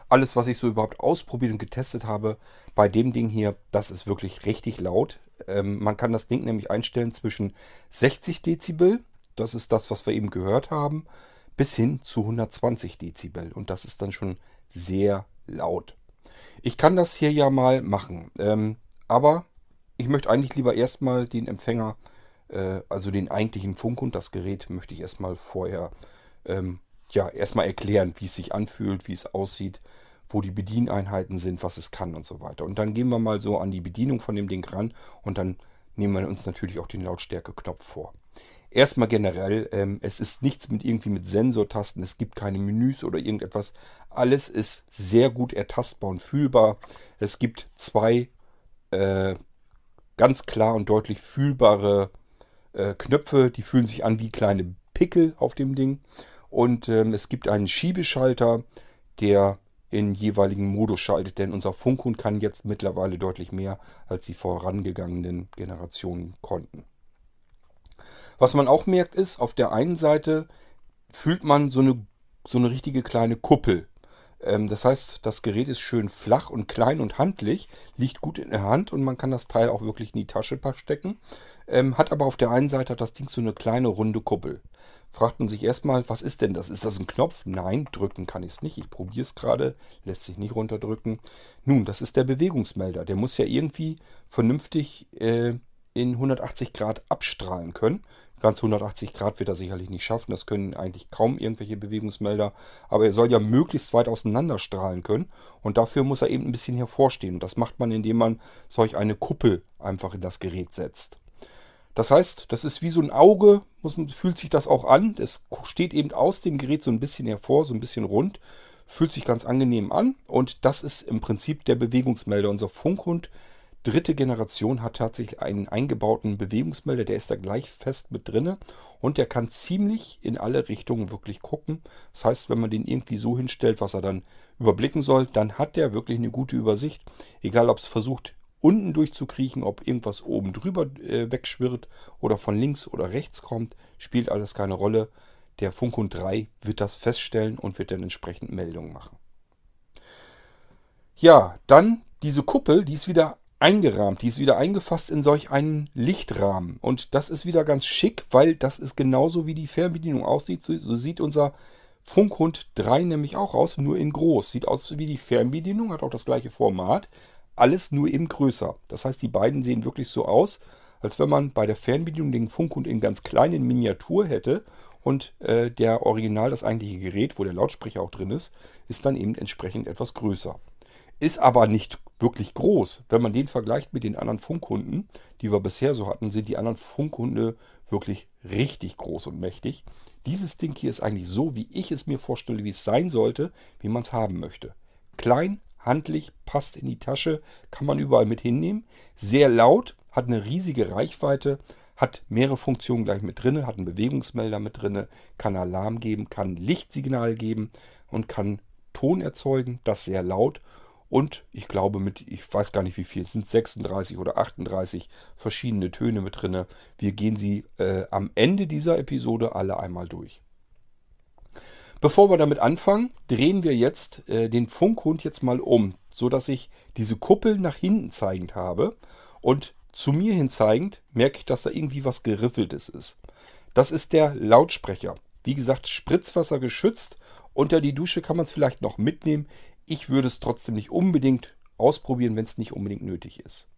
alles, was ich so überhaupt ausprobiert und getestet habe. Bei dem Ding hier, das ist wirklich richtig laut. Ähm, man kann das Ding nämlich einstellen zwischen 60 Dezibel, das ist das, was wir eben gehört haben, bis hin zu 120 Dezibel. Und das ist dann schon sehr laut. Ich kann das hier ja mal machen. Ähm, aber ich möchte eigentlich lieber erstmal den Empfänger, äh, also den eigentlichen Funkhund, das Gerät, möchte ich erstmal vorher, ähm, ja, erstmal erklären, wie es sich anfühlt, wie es aussieht, wo die Bedieneinheiten sind, was es kann und so weiter. Und dann gehen wir mal so an die Bedienung von dem Ding ran und dann nehmen wir uns natürlich auch den Lautstärke-Knopf vor. Erstmal generell, ähm, es ist nichts mit irgendwie mit Sensortasten, es gibt keine Menüs oder irgendetwas. Alles ist sehr gut ertastbar und fühlbar. Es gibt zwei äh, ganz klar und deutlich fühlbare äh, Knöpfe, die fühlen sich an wie kleine Pickel auf dem Ding. Und ähm, es gibt einen Schiebeschalter, der in jeweiligen Modus schaltet, denn unser Funkhund kann jetzt mittlerweile deutlich mehr, als die vorangegangenen Generationen konnten. Was man auch merkt ist, auf der einen Seite fühlt man so eine, so eine richtige kleine Kuppel. Ähm, das heißt, das Gerät ist schön flach und klein und handlich, liegt gut in der Hand und man kann das Teil auch wirklich in die Tasche stecken. Ähm, hat aber auf der einen Seite das Ding so eine kleine runde Kuppel. Fragt man sich erstmal, was ist denn das? Ist das ein Knopf? Nein, drücken kann ich es nicht. Ich probiere es gerade, lässt sich nicht runterdrücken. Nun, das ist der Bewegungsmelder. Der muss ja irgendwie vernünftig äh, in 180 Grad abstrahlen können. Ganz 180 Grad wird er sicherlich nicht schaffen. Das können eigentlich kaum irgendwelche Bewegungsmelder. Aber er soll ja möglichst weit auseinander strahlen können. Und dafür muss er eben ein bisschen hervorstehen. Und das macht man, indem man solch eine Kuppel einfach in das Gerät setzt. Das heißt, das ist wie so ein Auge, muss, fühlt sich das auch an. Es steht eben aus dem Gerät so ein bisschen hervor, so ein bisschen rund. Fühlt sich ganz angenehm an. Und das ist im Prinzip der Bewegungsmelder. Unser Funkhund dritte Generation hat tatsächlich einen eingebauten Bewegungsmelder, der ist da gleich fest mit drinne und der kann ziemlich in alle Richtungen wirklich gucken. Das heißt, wenn man den irgendwie so hinstellt, was er dann überblicken soll, dann hat der wirklich eine gute Übersicht. Egal, ob es versucht, unten durchzukriechen, ob irgendwas oben drüber äh, wegschwirrt oder von links oder rechts kommt, spielt alles keine Rolle. Der Funkhund 3 wird das feststellen und wird dann entsprechend Meldungen machen. Ja, dann diese Kuppel, die ist wieder eingerahmt. Die ist wieder eingefasst in solch einen Lichtrahmen. Und das ist wieder ganz schick, weil das ist genauso wie die Fernbedienung aussieht. So, so sieht unser Funkhund 3 nämlich auch aus, nur in groß. Sieht aus wie die Fernbedienung, hat auch das gleiche Format. Alles nur eben größer. Das heißt, die beiden sehen wirklich so aus, als wenn man bei der Fernbedienung den Funkhund in ganz kleinen Miniatur hätte und äh, der Original, das eigentliche Gerät, wo der Lautsprecher auch drin ist, ist dann eben entsprechend etwas größer. Ist aber nicht wirklich groß. Wenn man den vergleicht mit den anderen Funkhunden, die wir bisher so hatten, sind die anderen Funkhunde wirklich richtig groß und mächtig. Dieses Ding hier ist eigentlich so, wie ich es mir vorstelle, wie es sein sollte, wie man es haben möchte. Klein, handlich, passt in die Tasche, kann man überall mit hinnehmen. Sehr laut, hat eine riesige Reichweite, hat mehrere Funktionen gleich mit drin, hat einen Bewegungsmelder mit drin, kann Alarm geben, kann Lichtsignal geben und kann Ton erzeugen, das sehr laut und ich glaube mit, ich weiß gar nicht wie viel, es sind 36 oder 38 verschiedene Töne mit drin. Wir gehen sie äh, am Ende dieser Episode alle einmal durch. Bevor wir damit anfangen, drehen wir jetzt äh, den Funkhund jetzt mal um, so dass ich diese Kuppel nach hinten zeigend habe und zu mir hin zeigend merke ich, dass da irgendwie was geriffeltes ist. Das ist der Lautsprecher. Wie gesagt, Spritzwasser geschützt. Unter die Dusche kann man es vielleicht noch mitnehmen. Ich würde es trotzdem nicht unbedingt ausprobieren, wenn es nicht unbedingt nötig ist.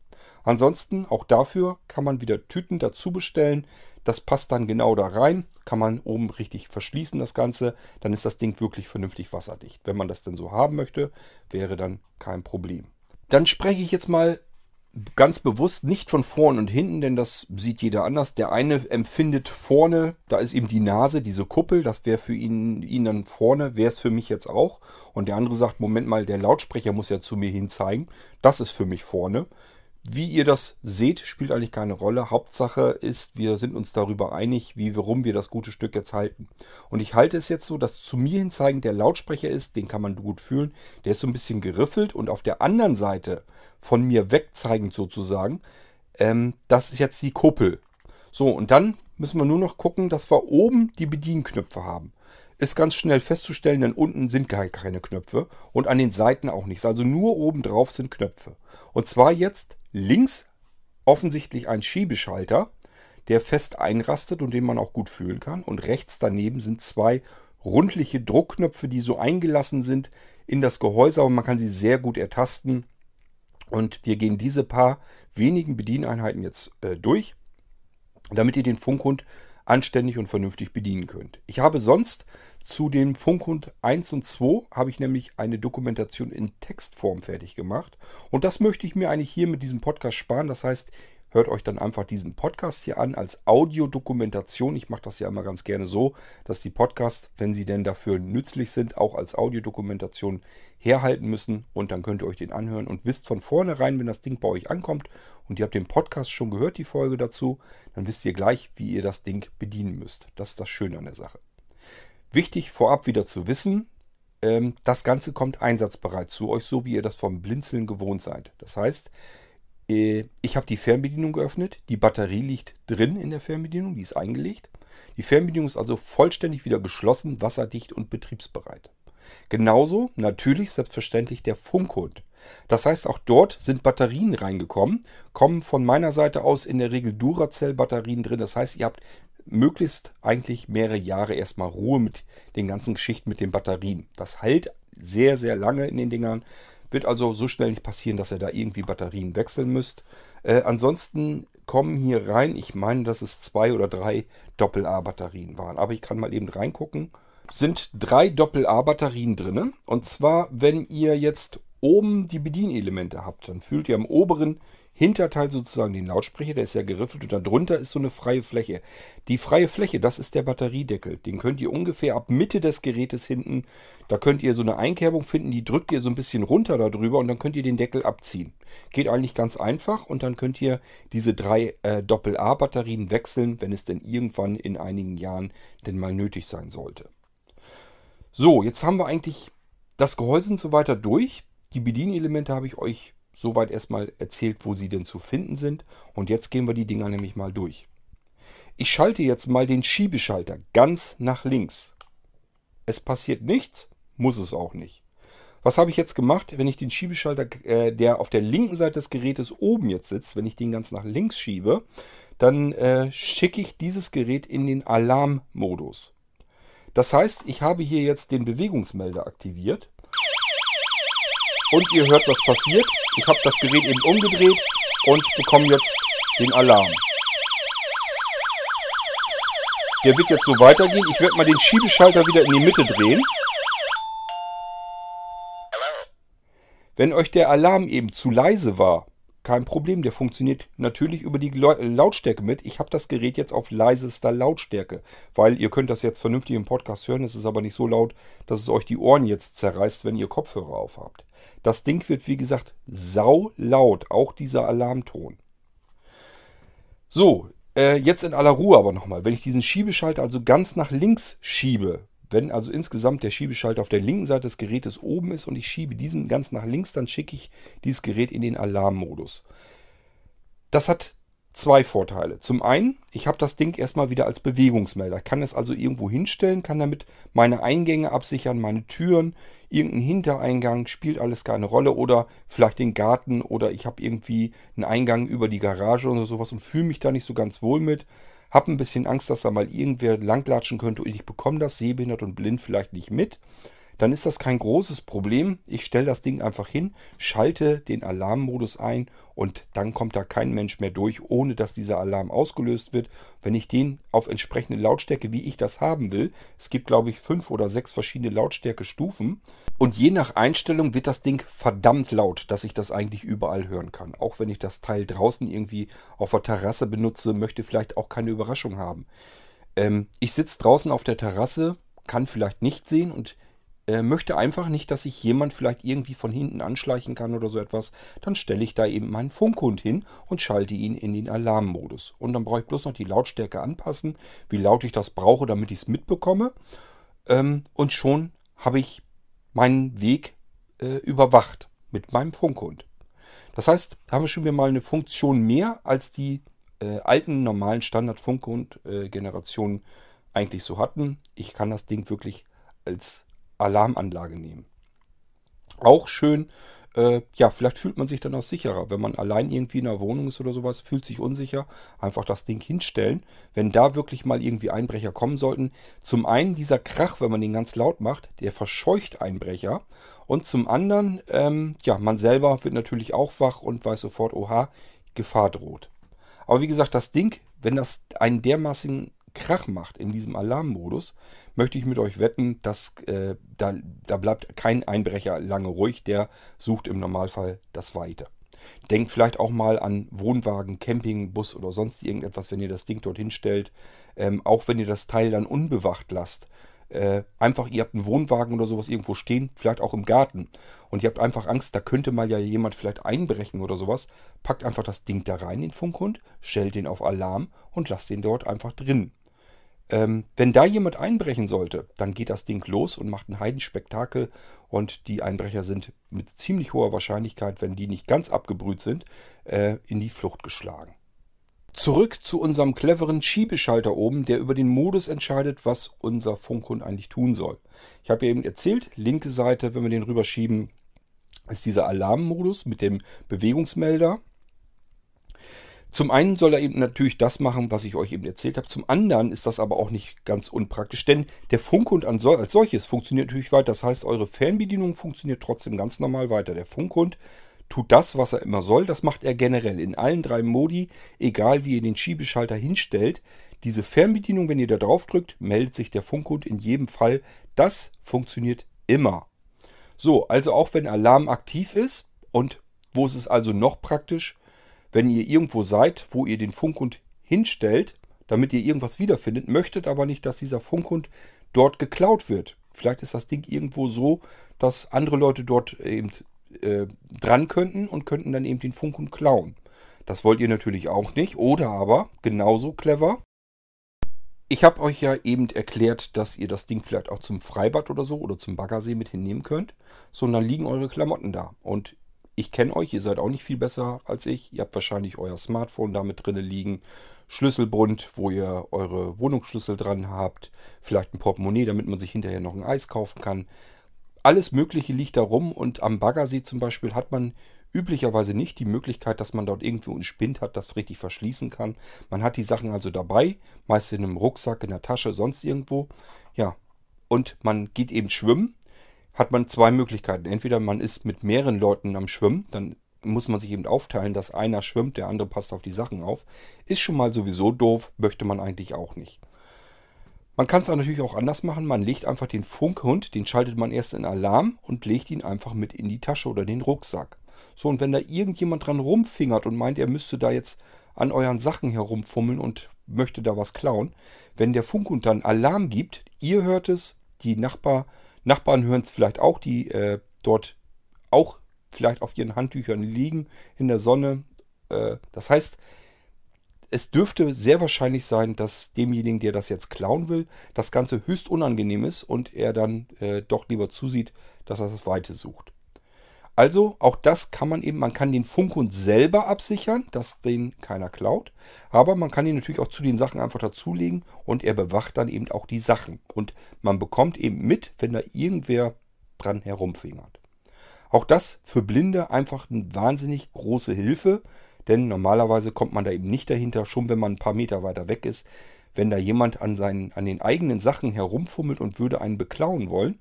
Ansonsten, auch dafür kann man wieder Tüten dazu bestellen. Das passt dann genau da rein. Kann man oben richtig verschließen, das Ganze. Dann ist das Ding wirklich vernünftig wasserdicht. Wenn man das denn so haben möchte, wäre dann kein Problem. Dann spreche ich jetzt mal ganz bewusst nicht von vorn und hinten, denn das sieht jeder anders. Der eine empfindet vorne, da ist eben die Nase, diese Kuppel, das wäre für ihn, ihn dann vorne, wäre es für mich jetzt auch. Und der andere sagt, Moment mal, der Lautsprecher muss ja zu mir hin zeigen. Das ist für mich vorne. Wie ihr das seht, spielt eigentlich keine Rolle. Hauptsache ist, wir sind uns darüber einig, wie warum wir das gute Stück jetzt halten. Und ich halte es jetzt so, dass zu mir hin zeigend der Lautsprecher ist, den kann man gut fühlen. Der ist so ein bisschen geriffelt und auf der anderen Seite von mir wegzeigend sozusagen, ähm, das ist jetzt die Kuppel. So, und dann müssen wir nur noch gucken, dass wir oben die Bedienknöpfe haben. Ist ganz schnell festzustellen, denn unten sind gar keine Knöpfe und an den Seiten auch nichts. Also nur oben drauf sind Knöpfe. Und zwar jetzt links offensichtlich ein Schiebeschalter, der fest einrastet und den man auch gut fühlen kann. Und rechts daneben sind zwei rundliche Druckknöpfe, die so eingelassen sind in das Gehäuse, aber man kann sie sehr gut ertasten. Und wir gehen diese paar wenigen Bedieneinheiten jetzt äh, durch, damit ihr den Funkhund anständig und vernünftig bedienen könnt. Ich habe sonst zu dem Funkhund 1 und 2 habe ich nämlich eine Dokumentation in Textform fertig gemacht und das möchte ich mir eigentlich hier mit diesem Podcast sparen. Das heißt, hört euch dann einfach diesen Podcast hier an als Audiodokumentation. Ich mache das ja immer ganz gerne so, dass die Podcasts, wenn sie denn dafür nützlich sind, auch als Audiodokumentation herhalten müssen. Und dann könnt ihr euch den anhören und wisst von vornherein, wenn das Ding bei euch ankommt und ihr habt den Podcast schon gehört, die Folge dazu, dann wisst ihr gleich, wie ihr das Ding bedienen müsst. Das ist das Schöne an der Sache. Wichtig vorab wieder zu wissen, ähm, das Ganze kommt einsatzbereit zu euch, so wie ihr das vom Blinzeln gewohnt seid. Das heißt, ich habe die Fernbedienung geöffnet. Die Batterie liegt drin in der Fernbedienung, die ist eingelegt. Die Fernbedienung ist also vollständig wieder geschlossen, wasserdicht und betriebsbereit. Genauso natürlich selbstverständlich der Funkhund. Das heißt, auch dort sind Batterien reingekommen, kommen von meiner Seite aus in der Regel Duracell-Batterien drin. Das heißt, ihr habt möglichst eigentlich mehrere Jahre erstmal Ruhe mit den ganzen Geschichten mit den Batterien. Das hält sehr, sehr lange in den Dingern. Wird also so schnell nicht passieren, dass ihr da irgendwie Batterien wechseln müsst. Äh, ansonsten kommen hier rein, ich meine, dass es zwei oder drei Doppel-A-Batterien waren. Aber ich kann mal eben reingucken. Sind drei Doppel-A-Batterien drin. Und zwar, wenn ihr jetzt oben die Bedienelemente habt, dann fühlt ihr am oberen Hinterteil sozusagen den Lautsprecher, der ist ja geriffelt und darunter ist so eine freie Fläche. Die freie Fläche, das ist der Batteriedeckel. Den könnt ihr ungefähr ab Mitte des Gerätes hinten, da könnt ihr so eine Einkerbung finden, die drückt ihr so ein bisschen runter darüber und dann könnt ihr den Deckel abziehen. Geht eigentlich ganz einfach und dann könnt ihr diese drei äh, Doppel-A-Batterien wechseln, wenn es denn irgendwann in einigen Jahren denn mal nötig sein sollte. So, jetzt haben wir eigentlich das Gehäuse und so weiter durch. Die Bedienelemente habe ich euch soweit erstmal erzählt, wo sie denn zu finden sind. Und jetzt gehen wir die Dinger nämlich mal durch. Ich schalte jetzt mal den Schiebeschalter ganz nach links. Es passiert nichts, muss es auch nicht. Was habe ich jetzt gemacht, wenn ich den Schiebeschalter, äh, der auf der linken Seite des Gerätes oben jetzt sitzt, wenn ich den ganz nach links schiebe, dann äh, schicke ich dieses Gerät in den Alarmmodus. Das heißt, ich habe hier jetzt den Bewegungsmelder aktiviert und ihr hört, was passiert. Ich habe das Gerät eben umgedreht und bekomme jetzt den Alarm. Der wird jetzt so weitergehen. Ich werde mal den Schiebeschalter wieder in die Mitte drehen. Wenn euch der Alarm eben zu leise war, kein Problem, der funktioniert natürlich über die Lautstärke mit. Ich habe das Gerät jetzt auf leisester Lautstärke, weil ihr könnt das jetzt vernünftig im Podcast hören. Es ist aber nicht so laut, dass es euch die Ohren jetzt zerreißt, wenn ihr Kopfhörer aufhabt. Das Ding wird, wie gesagt, sau laut, auch dieser Alarmton. So, äh, jetzt in aller Ruhe aber nochmal. Wenn ich diesen Schiebeschalter also ganz nach links schiebe, wenn also insgesamt der Schiebeschalter auf der linken Seite des Gerätes oben ist und ich schiebe diesen ganz nach links, dann schicke ich dieses Gerät in den Alarmmodus. Das hat zwei Vorteile. Zum einen, ich habe das Ding erstmal wieder als Bewegungsmelder. Ich kann es also irgendwo hinstellen, kann damit meine Eingänge absichern, meine Türen, irgendeinen Hintereingang, spielt alles keine Rolle. Oder vielleicht den Garten oder ich habe irgendwie einen Eingang über die Garage oder sowas und fühle mich da nicht so ganz wohl mit. Hab ein bisschen Angst, dass da mal irgendwer langlatschen könnte und ich bekomme das sehbehindert und blind vielleicht nicht mit. Dann ist das kein großes Problem. Ich stelle das Ding einfach hin, schalte den Alarmmodus ein und dann kommt da kein Mensch mehr durch, ohne dass dieser Alarm ausgelöst wird. Wenn ich den auf entsprechende Lautstärke, wie ich das haben will, es gibt glaube ich fünf oder sechs verschiedene Lautstärkestufen und je nach Einstellung wird das Ding verdammt laut, dass ich das eigentlich überall hören kann. Auch wenn ich das Teil draußen irgendwie auf der Terrasse benutze, möchte vielleicht auch keine Überraschung haben. Ähm, ich sitze draußen auf der Terrasse, kann vielleicht nicht sehen und äh, möchte einfach nicht, dass sich jemand vielleicht irgendwie von hinten anschleichen kann oder so etwas, dann stelle ich da eben meinen Funkhund hin und schalte ihn in den Alarmmodus. Und dann brauche ich bloß noch die Lautstärke anpassen, wie laut ich das brauche, damit ich es mitbekomme. Ähm, und schon habe ich meinen Weg äh, überwacht mit meinem Funkhund. Das heißt, da haben wir schon wieder mal eine Funktion mehr als die äh, alten normalen Standard-Funkhund-Generationen eigentlich so hatten. Ich kann das Ding wirklich als Alarmanlage nehmen. Auch schön, äh, ja, vielleicht fühlt man sich dann auch sicherer. Wenn man allein irgendwie in einer Wohnung ist oder sowas, fühlt sich unsicher, einfach das Ding hinstellen. Wenn da wirklich mal irgendwie Einbrecher kommen sollten, zum einen dieser Krach, wenn man den ganz laut macht, der verscheucht Einbrecher. Und zum anderen, ähm, ja, man selber wird natürlich auch wach und weiß sofort, oha, Gefahr droht. Aber wie gesagt, das Ding, wenn das einen dermaßen Krach macht in diesem Alarmmodus, möchte ich mit euch wetten, dass äh, da, da bleibt kein Einbrecher lange ruhig, der sucht im Normalfall das Weite. Denkt vielleicht auch mal an Wohnwagen, Camping, Bus oder sonst irgendetwas, wenn ihr das Ding dorthin stellt. Ähm, auch wenn ihr das Teil dann unbewacht lasst. Äh, einfach, ihr habt einen Wohnwagen oder sowas irgendwo stehen, vielleicht auch im Garten. Und ihr habt einfach Angst, da könnte mal ja jemand vielleicht einbrechen oder sowas. Packt einfach das Ding da rein, den Funkhund, stellt den auf Alarm und lasst den dort einfach drin. Ähm, wenn da jemand einbrechen sollte, dann geht das Ding los und macht ein Heidenspektakel und die Einbrecher sind mit ziemlich hoher Wahrscheinlichkeit, wenn die nicht ganz abgebrüht sind, äh, in die Flucht geschlagen. Zurück zu unserem cleveren Schiebeschalter oben, der über den Modus entscheidet, was unser Funkhund eigentlich tun soll. Ich habe ja eben erzählt, linke Seite, wenn wir den rüberschieben, ist dieser Alarmmodus mit dem Bewegungsmelder. Zum einen soll er eben natürlich das machen, was ich euch eben erzählt habe. Zum anderen ist das aber auch nicht ganz unpraktisch, denn der Funkhund als solches funktioniert natürlich weiter. Das heißt, eure Fernbedienung funktioniert trotzdem ganz normal weiter. Der Funkhund tut das, was er immer soll. Das macht er generell in allen drei Modi, egal wie ihr den Schiebeschalter hinstellt. Diese Fernbedienung, wenn ihr da drauf drückt, meldet sich der Funkhund in jedem Fall. Das funktioniert immer. So, also auch wenn Alarm aktiv ist und wo ist es also noch praktisch? Wenn ihr irgendwo seid, wo ihr den Funkhund hinstellt, damit ihr irgendwas wiederfindet, möchtet aber nicht, dass dieser Funkhund dort geklaut wird. Vielleicht ist das Ding irgendwo so, dass andere Leute dort eben äh, dran könnten und könnten dann eben den Funkhund klauen. Das wollt ihr natürlich auch nicht. Oder aber, genauso clever, ich habe euch ja eben erklärt, dass ihr das Ding vielleicht auch zum Freibad oder so oder zum Baggersee mit hinnehmen könnt. So, und dann liegen eure Klamotten da. Und ich kenne euch, ihr seid auch nicht viel besser als ich. Ihr habt wahrscheinlich euer Smartphone damit drin liegen, Schlüsselbund, wo ihr eure Wohnungsschlüssel dran habt, vielleicht ein Portemonnaie, damit man sich hinterher noch ein Eis kaufen kann. Alles Mögliche liegt da rum und am Baggersee zum Beispiel hat man üblicherweise nicht die Möglichkeit, dass man dort irgendwo einen Spind hat, das richtig verschließen kann. Man hat die Sachen also dabei, meist in einem Rucksack, in der Tasche, sonst irgendwo. Ja, und man geht eben schwimmen hat man zwei Möglichkeiten. Entweder man ist mit mehreren Leuten am Schwimmen, dann muss man sich eben aufteilen, dass einer schwimmt, der andere passt auf die Sachen auf. Ist schon mal sowieso doof, möchte man eigentlich auch nicht. Man kann es natürlich auch anders machen. Man legt einfach den Funkhund, den schaltet man erst in Alarm und legt ihn einfach mit in die Tasche oder den Rucksack. So, und wenn da irgendjemand dran rumfingert und meint, er müsste da jetzt an euren Sachen herumfummeln und möchte da was klauen, wenn der Funkhund dann Alarm gibt, ihr hört es, die Nachbar Nachbarn hören es vielleicht auch, die äh, dort auch vielleicht auf ihren Handtüchern liegen in der Sonne. Äh, das heißt, es dürfte sehr wahrscheinlich sein, dass demjenigen, der das jetzt klauen will, das Ganze höchst unangenehm ist und er dann äh, doch lieber zusieht, dass er das Weite sucht. Also auch das kann man eben, man kann den Funkhund selber absichern, dass den keiner klaut. Aber man kann ihn natürlich auch zu den Sachen einfach dazulegen und er bewacht dann eben auch die Sachen. Und man bekommt eben mit, wenn da irgendwer dran herumfingert. Auch das für Blinde einfach eine wahnsinnig große Hilfe, denn normalerweise kommt man da eben nicht dahinter, schon wenn man ein paar Meter weiter weg ist. Wenn da jemand an, seinen, an den eigenen Sachen herumfummelt und würde einen beklauen wollen,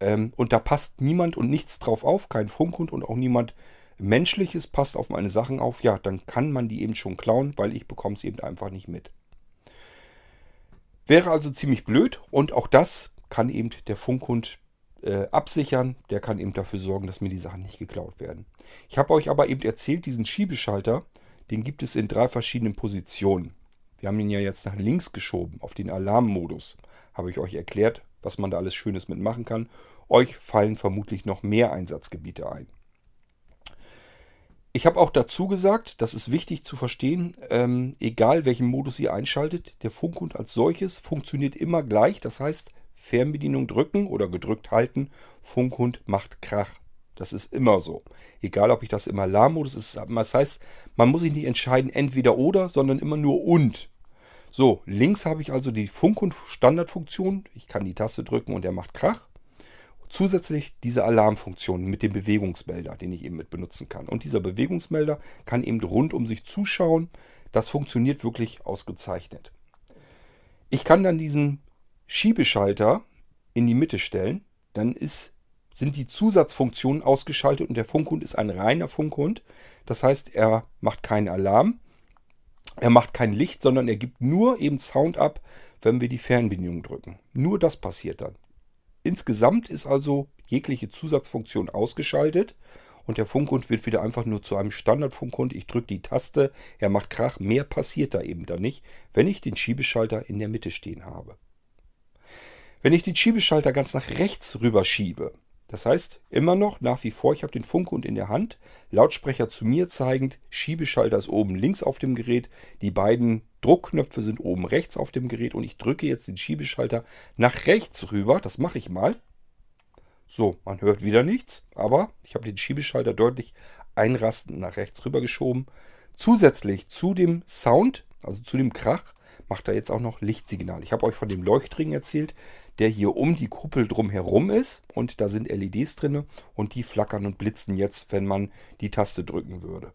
ähm, und da passt niemand und nichts drauf auf, kein Funkhund und auch niemand Menschliches passt auf meine Sachen auf. Ja, dann kann man die eben schon klauen, weil ich bekomme es eben einfach nicht mit. Wäre also ziemlich blöd und auch das kann eben der Funkhund äh, absichern. Der kann eben dafür sorgen, dass mir die Sachen nicht geklaut werden. Ich habe euch aber eben erzählt, diesen Schiebeschalter, den gibt es in drei verschiedenen Positionen. Wir haben ihn ja jetzt nach links geschoben, auf den Alarmmodus. Habe ich euch erklärt, was man da alles Schönes mitmachen kann. Euch fallen vermutlich noch mehr Einsatzgebiete ein. Ich habe auch dazu gesagt, das ist wichtig zu verstehen, ähm, egal welchen Modus ihr einschaltet, der Funkhund als solches funktioniert immer gleich. Das heißt, Fernbedienung drücken oder gedrückt halten, Funkhund macht Krach. Das ist immer so. Egal, ob ich das im Alarmmodus ist. Das heißt, man muss sich nicht entscheiden, entweder oder, sondern immer nur und. So, links habe ich also die Funk- und Standardfunktion. Ich kann die Taste drücken und er macht Krach. Zusätzlich diese Alarmfunktion mit dem Bewegungsmelder, den ich eben mit benutzen kann. Und dieser Bewegungsmelder kann eben rund um sich zuschauen. Das funktioniert wirklich ausgezeichnet. Ich kann dann diesen Schiebeschalter in die Mitte stellen. Dann ist, sind die Zusatzfunktionen ausgeschaltet und der Funkhund ist ein reiner Funkhund. Das heißt, er macht keinen Alarm, er macht kein Licht, sondern er gibt nur eben Sound ab, wenn wir die Fernbedienung drücken. Nur das passiert dann. Insgesamt ist also jegliche Zusatzfunktion ausgeschaltet und der Funkhund wird wieder einfach nur zu einem Standardfunkhund. Ich drücke die Taste, er macht Krach, mehr passiert da eben dann nicht, wenn ich den Schiebeschalter in der Mitte stehen habe. Wenn ich den Schiebeschalter ganz nach rechts rüber schiebe, das heißt immer noch nach wie vor, ich habe den Funkhund in der Hand, Lautsprecher zu mir zeigend, Schiebeschalter ist oben links auf dem Gerät, die beiden Druckknöpfe sind oben rechts auf dem Gerät und ich drücke jetzt den Schiebeschalter nach rechts rüber, das mache ich mal. So, man hört wieder nichts, aber ich habe den Schiebeschalter deutlich einrastend nach rechts rüber geschoben. Zusätzlich zu dem Sound, also zu dem Krach, macht er jetzt auch noch Lichtsignal. Ich habe euch von dem Leuchtring erzählt, der hier um die Kuppel drumherum ist und da sind LEDs drin und die flackern und blitzen jetzt, wenn man die Taste drücken würde.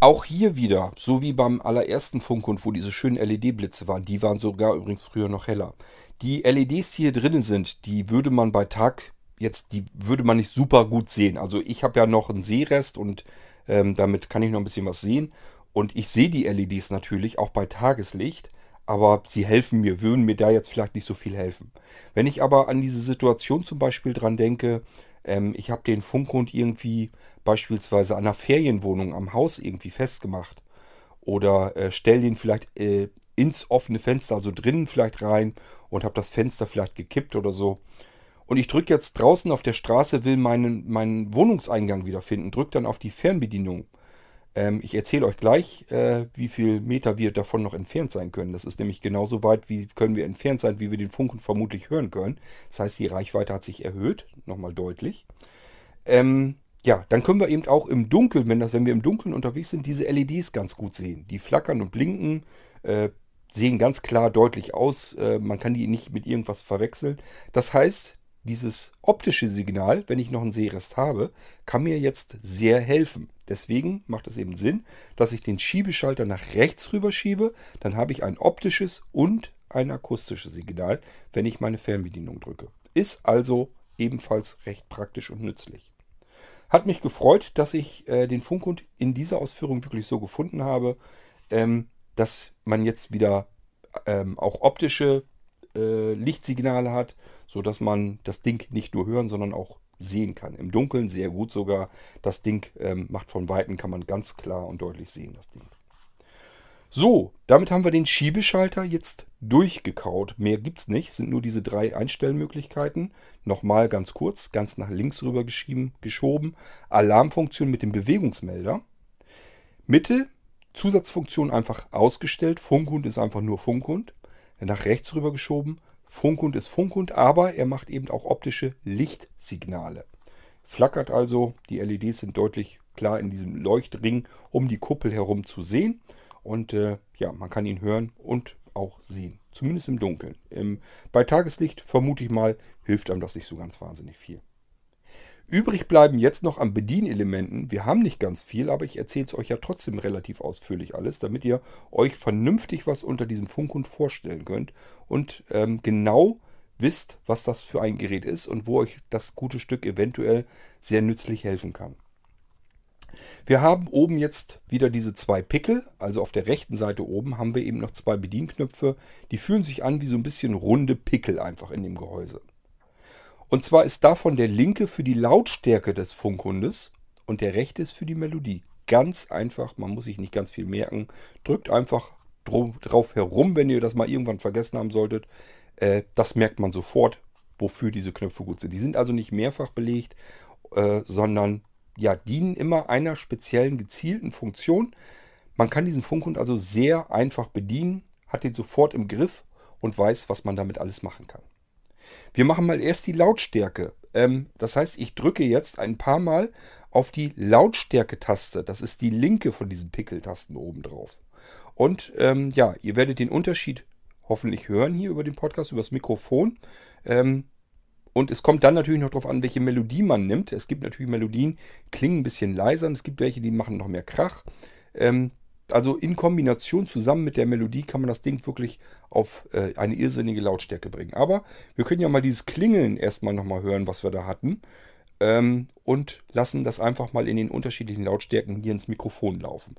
Auch hier wieder, so wie beim allerersten Funkhund, wo diese schönen LED-Blitze waren, die waren sogar übrigens früher noch heller. Die LEDs, die hier drinnen sind, die würde man bei Tag jetzt, die würde man nicht super gut sehen. Also ich habe ja noch einen Sehrest und ähm, damit kann ich noch ein bisschen was sehen. Und ich sehe die LEDs natürlich auch bei Tageslicht, aber sie helfen mir, würden mir da jetzt vielleicht nicht so viel helfen. Wenn ich aber an diese Situation zum Beispiel dran denke, ähm, ich habe den Funkhund irgendwie beispielsweise an einer Ferienwohnung am Haus irgendwie festgemacht oder äh, stelle den vielleicht äh, ins offene Fenster, also drinnen vielleicht rein und habe das Fenster vielleicht gekippt oder so und ich drücke jetzt draußen auf der Straße, will meinen, meinen Wohnungseingang wiederfinden, drücke dann auf die Fernbedienung. Ähm, ich erzähle euch gleich, äh, wie viel Meter wir davon noch entfernt sein können. Das ist nämlich genauso weit, wie können wir entfernt sein, wie wir den Funken vermutlich hören können. Das heißt, die Reichweite hat sich erhöht, nochmal deutlich. Ähm, ja, dann können wir eben auch im Dunkeln, wenn, das, wenn wir im Dunkeln unterwegs sind, diese LEDs ganz gut sehen. Die flackern und blinken, äh, sehen ganz klar deutlich aus. Äh, man kann die nicht mit irgendwas verwechseln. Das heißt, dieses optische Signal, wenn ich noch einen Sehrest habe, kann mir jetzt sehr helfen. Deswegen macht es eben Sinn, dass ich den Schiebeschalter nach rechts rüber schiebe. Dann habe ich ein optisches und ein akustisches Signal, wenn ich meine Fernbedienung drücke. Ist also ebenfalls recht praktisch und nützlich. Hat mich gefreut, dass ich äh, den Funkhund in dieser Ausführung wirklich so gefunden habe, ähm, dass man jetzt wieder ähm, auch optische äh, Lichtsignale hat, sodass man das Ding nicht nur hören, sondern auch sehen kann. Im Dunkeln sehr gut sogar. Das Ding ähm, macht von Weitem, kann man ganz klar und deutlich sehen, das Ding. So, damit haben wir den Schiebeschalter jetzt durchgekaut. Mehr gibt es nicht, sind nur diese drei Einstellmöglichkeiten. Nochmal ganz kurz, ganz nach links rüber geschoben. Alarmfunktion mit dem Bewegungsmelder. Mitte, Zusatzfunktion einfach ausgestellt. Funkhund ist einfach nur Funkhund nach rechts rüber geschoben. Funkhund ist Funkhund, aber er macht eben auch optische Lichtsignale. Flackert also, die LEDs sind deutlich klar in diesem Leuchtring um die Kuppel herum zu sehen. Und äh, ja, man kann ihn hören und auch sehen. Zumindest im Dunkeln. Im, bei Tageslicht vermute ich mal, hilft einem das nicht so ganz wahnsinnig viel. Übrig bleiben jetzt noch an Bedienelementen. Wir haben nicht ganz viel, aber ich erzähle es euch ja trotzdem relativ ausführlich alles, damit ihr euch vernünftig was unter diesem Funkhund vorstellen könnt und ähm, genau wisst, was das für ein Gerät ist und wo euch das gute Stück eventuell sehr nützlich helfen kann. Wir haben oben jetzt wieder diese zwei Pickel, also auf der rechten Seite oben haben wir eben noch zwei Bedienknöpfe, die fühlen sich an wie so ein bisschen runde Pickel einfach in dem Gehäuse. Und zwar ist davon der linke für die Lautstärke des Funkhundes und der rechte ist für die Melodie. Ganz einfach, man muss sich nicht ganz viel merken. Drückt einfach drauf herum, wenn ihr das mal irgendwann vergessen haben solltet. Äh, das merkt man sofort, wofür diese Knöpfe gut sind. Die sind also nicht mehrfach belegt, äh, sondern ja, dienen immer einer speziellen gezielten Funktion. Man kann diesen Funkhund also sehr einfach bedienen, hat ihn sofort im Griff und weiß, was man damit alles machen kann. Wir machen mal erst die Lautstärke Ähm, das heißt, ich drücke jetzt ein paar Mal auf die Lautstärke-Taste. Das ist die linke von diesen Pickeltasten oben drauf. Und ähm, ja, ihr werdet den Unterschied hoffentlich hören hier über den Podcast, über das Mikrofon. Ähm, und es kommt dann natürlich noch darauf an, welche Melodie man nimmt. Es gibt natürlich Melodien, klingen ein bisschen leiser und es gibt welche, die machen noch mehr Krach. Ähm, also in Kombination zusammen mit der Melodie kann man das Ding wirklich auf äh, eine irrsinnige Lautstärke bringen. Aber wir können ja mal dieses Klingeln erstmal nochmal hören, was wir da hatten. Ähm, und lassen das einfach mal in den unterschiedlichen Lautstärken hier ins Mikrofon laufen.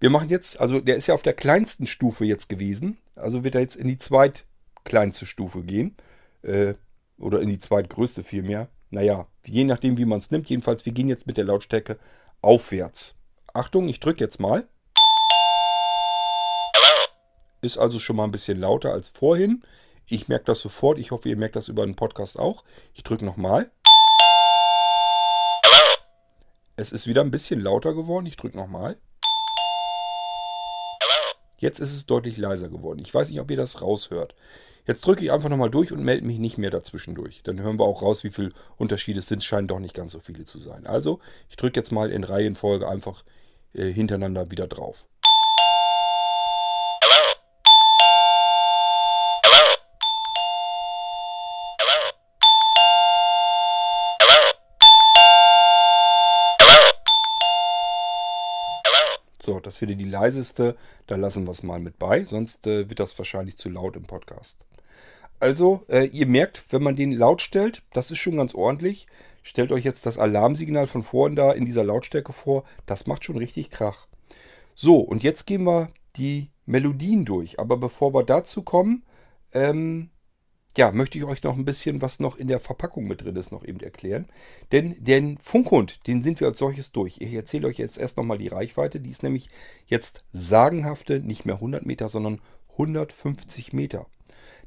Wir machen jetzt, also der ist ja auf der kleinsten Stufe jetzt gewesen. Also wird er jetzt in die zweitkleinste Stufe gehen. Äh, oder in die zweitgrößte vielmehr. Naja, je nachdem, wie man es nimmt. Jedenfalls, wir gehen jetzt mit der Lautstärke aufwärts. Achtung, ich drücke jetzt mal. Ist also schon mal ein bisschen lauter als vorhin. Ich merke das sofort. Ich hoffe, ihr merkt das über den Podcast auch. Ich drücke nochmal. Es ist wieder ein bisschen lauter geworden. Ich drücke nochmal. Jetzt ist es deutlich leiser geworden. Ich weiß nicht, ob ihr das raushört. Jetzt drücke ich einfach nochmal durch und melde mich nicht mehr dazwischendurch. Dann hören wir auch raus, wie viele Unterschiede es sind. Es scheinen doch nicht ganz so viele zu sein. Also, ich drücke jetzt mal in Reihenfolge einfach äh, hintereinander wieder drauf. So, das wäre die leiseste. Da lassen wir es mal mit bei, sonst äh, wird das wahrscheinlich zu laut im Podcast. Also, äh, ihr merkt, wenn man den laut stellt, das ist schon ganz ordentlich. Stellt euch jetzt das Alarmsignal von vorhin da in dieser Lautstärke vor. Das macht schon richtig Krach. So, und jetzt gehen wir die Melodien durch. Aber bevor wir dazu kommen, ähm, ja, möchte ich euch noch ein bisschen, was noch in der Verpackung mit drin ist, noch eben erklären. Denn den Funkhund, den sind wir als solches durch. Ich erzähle euch jetzt erst nochmal die Reichweite. Die ist nämlich jetzt sagenhafte, nicht mehr 100 Meter, sondern 150 Meter.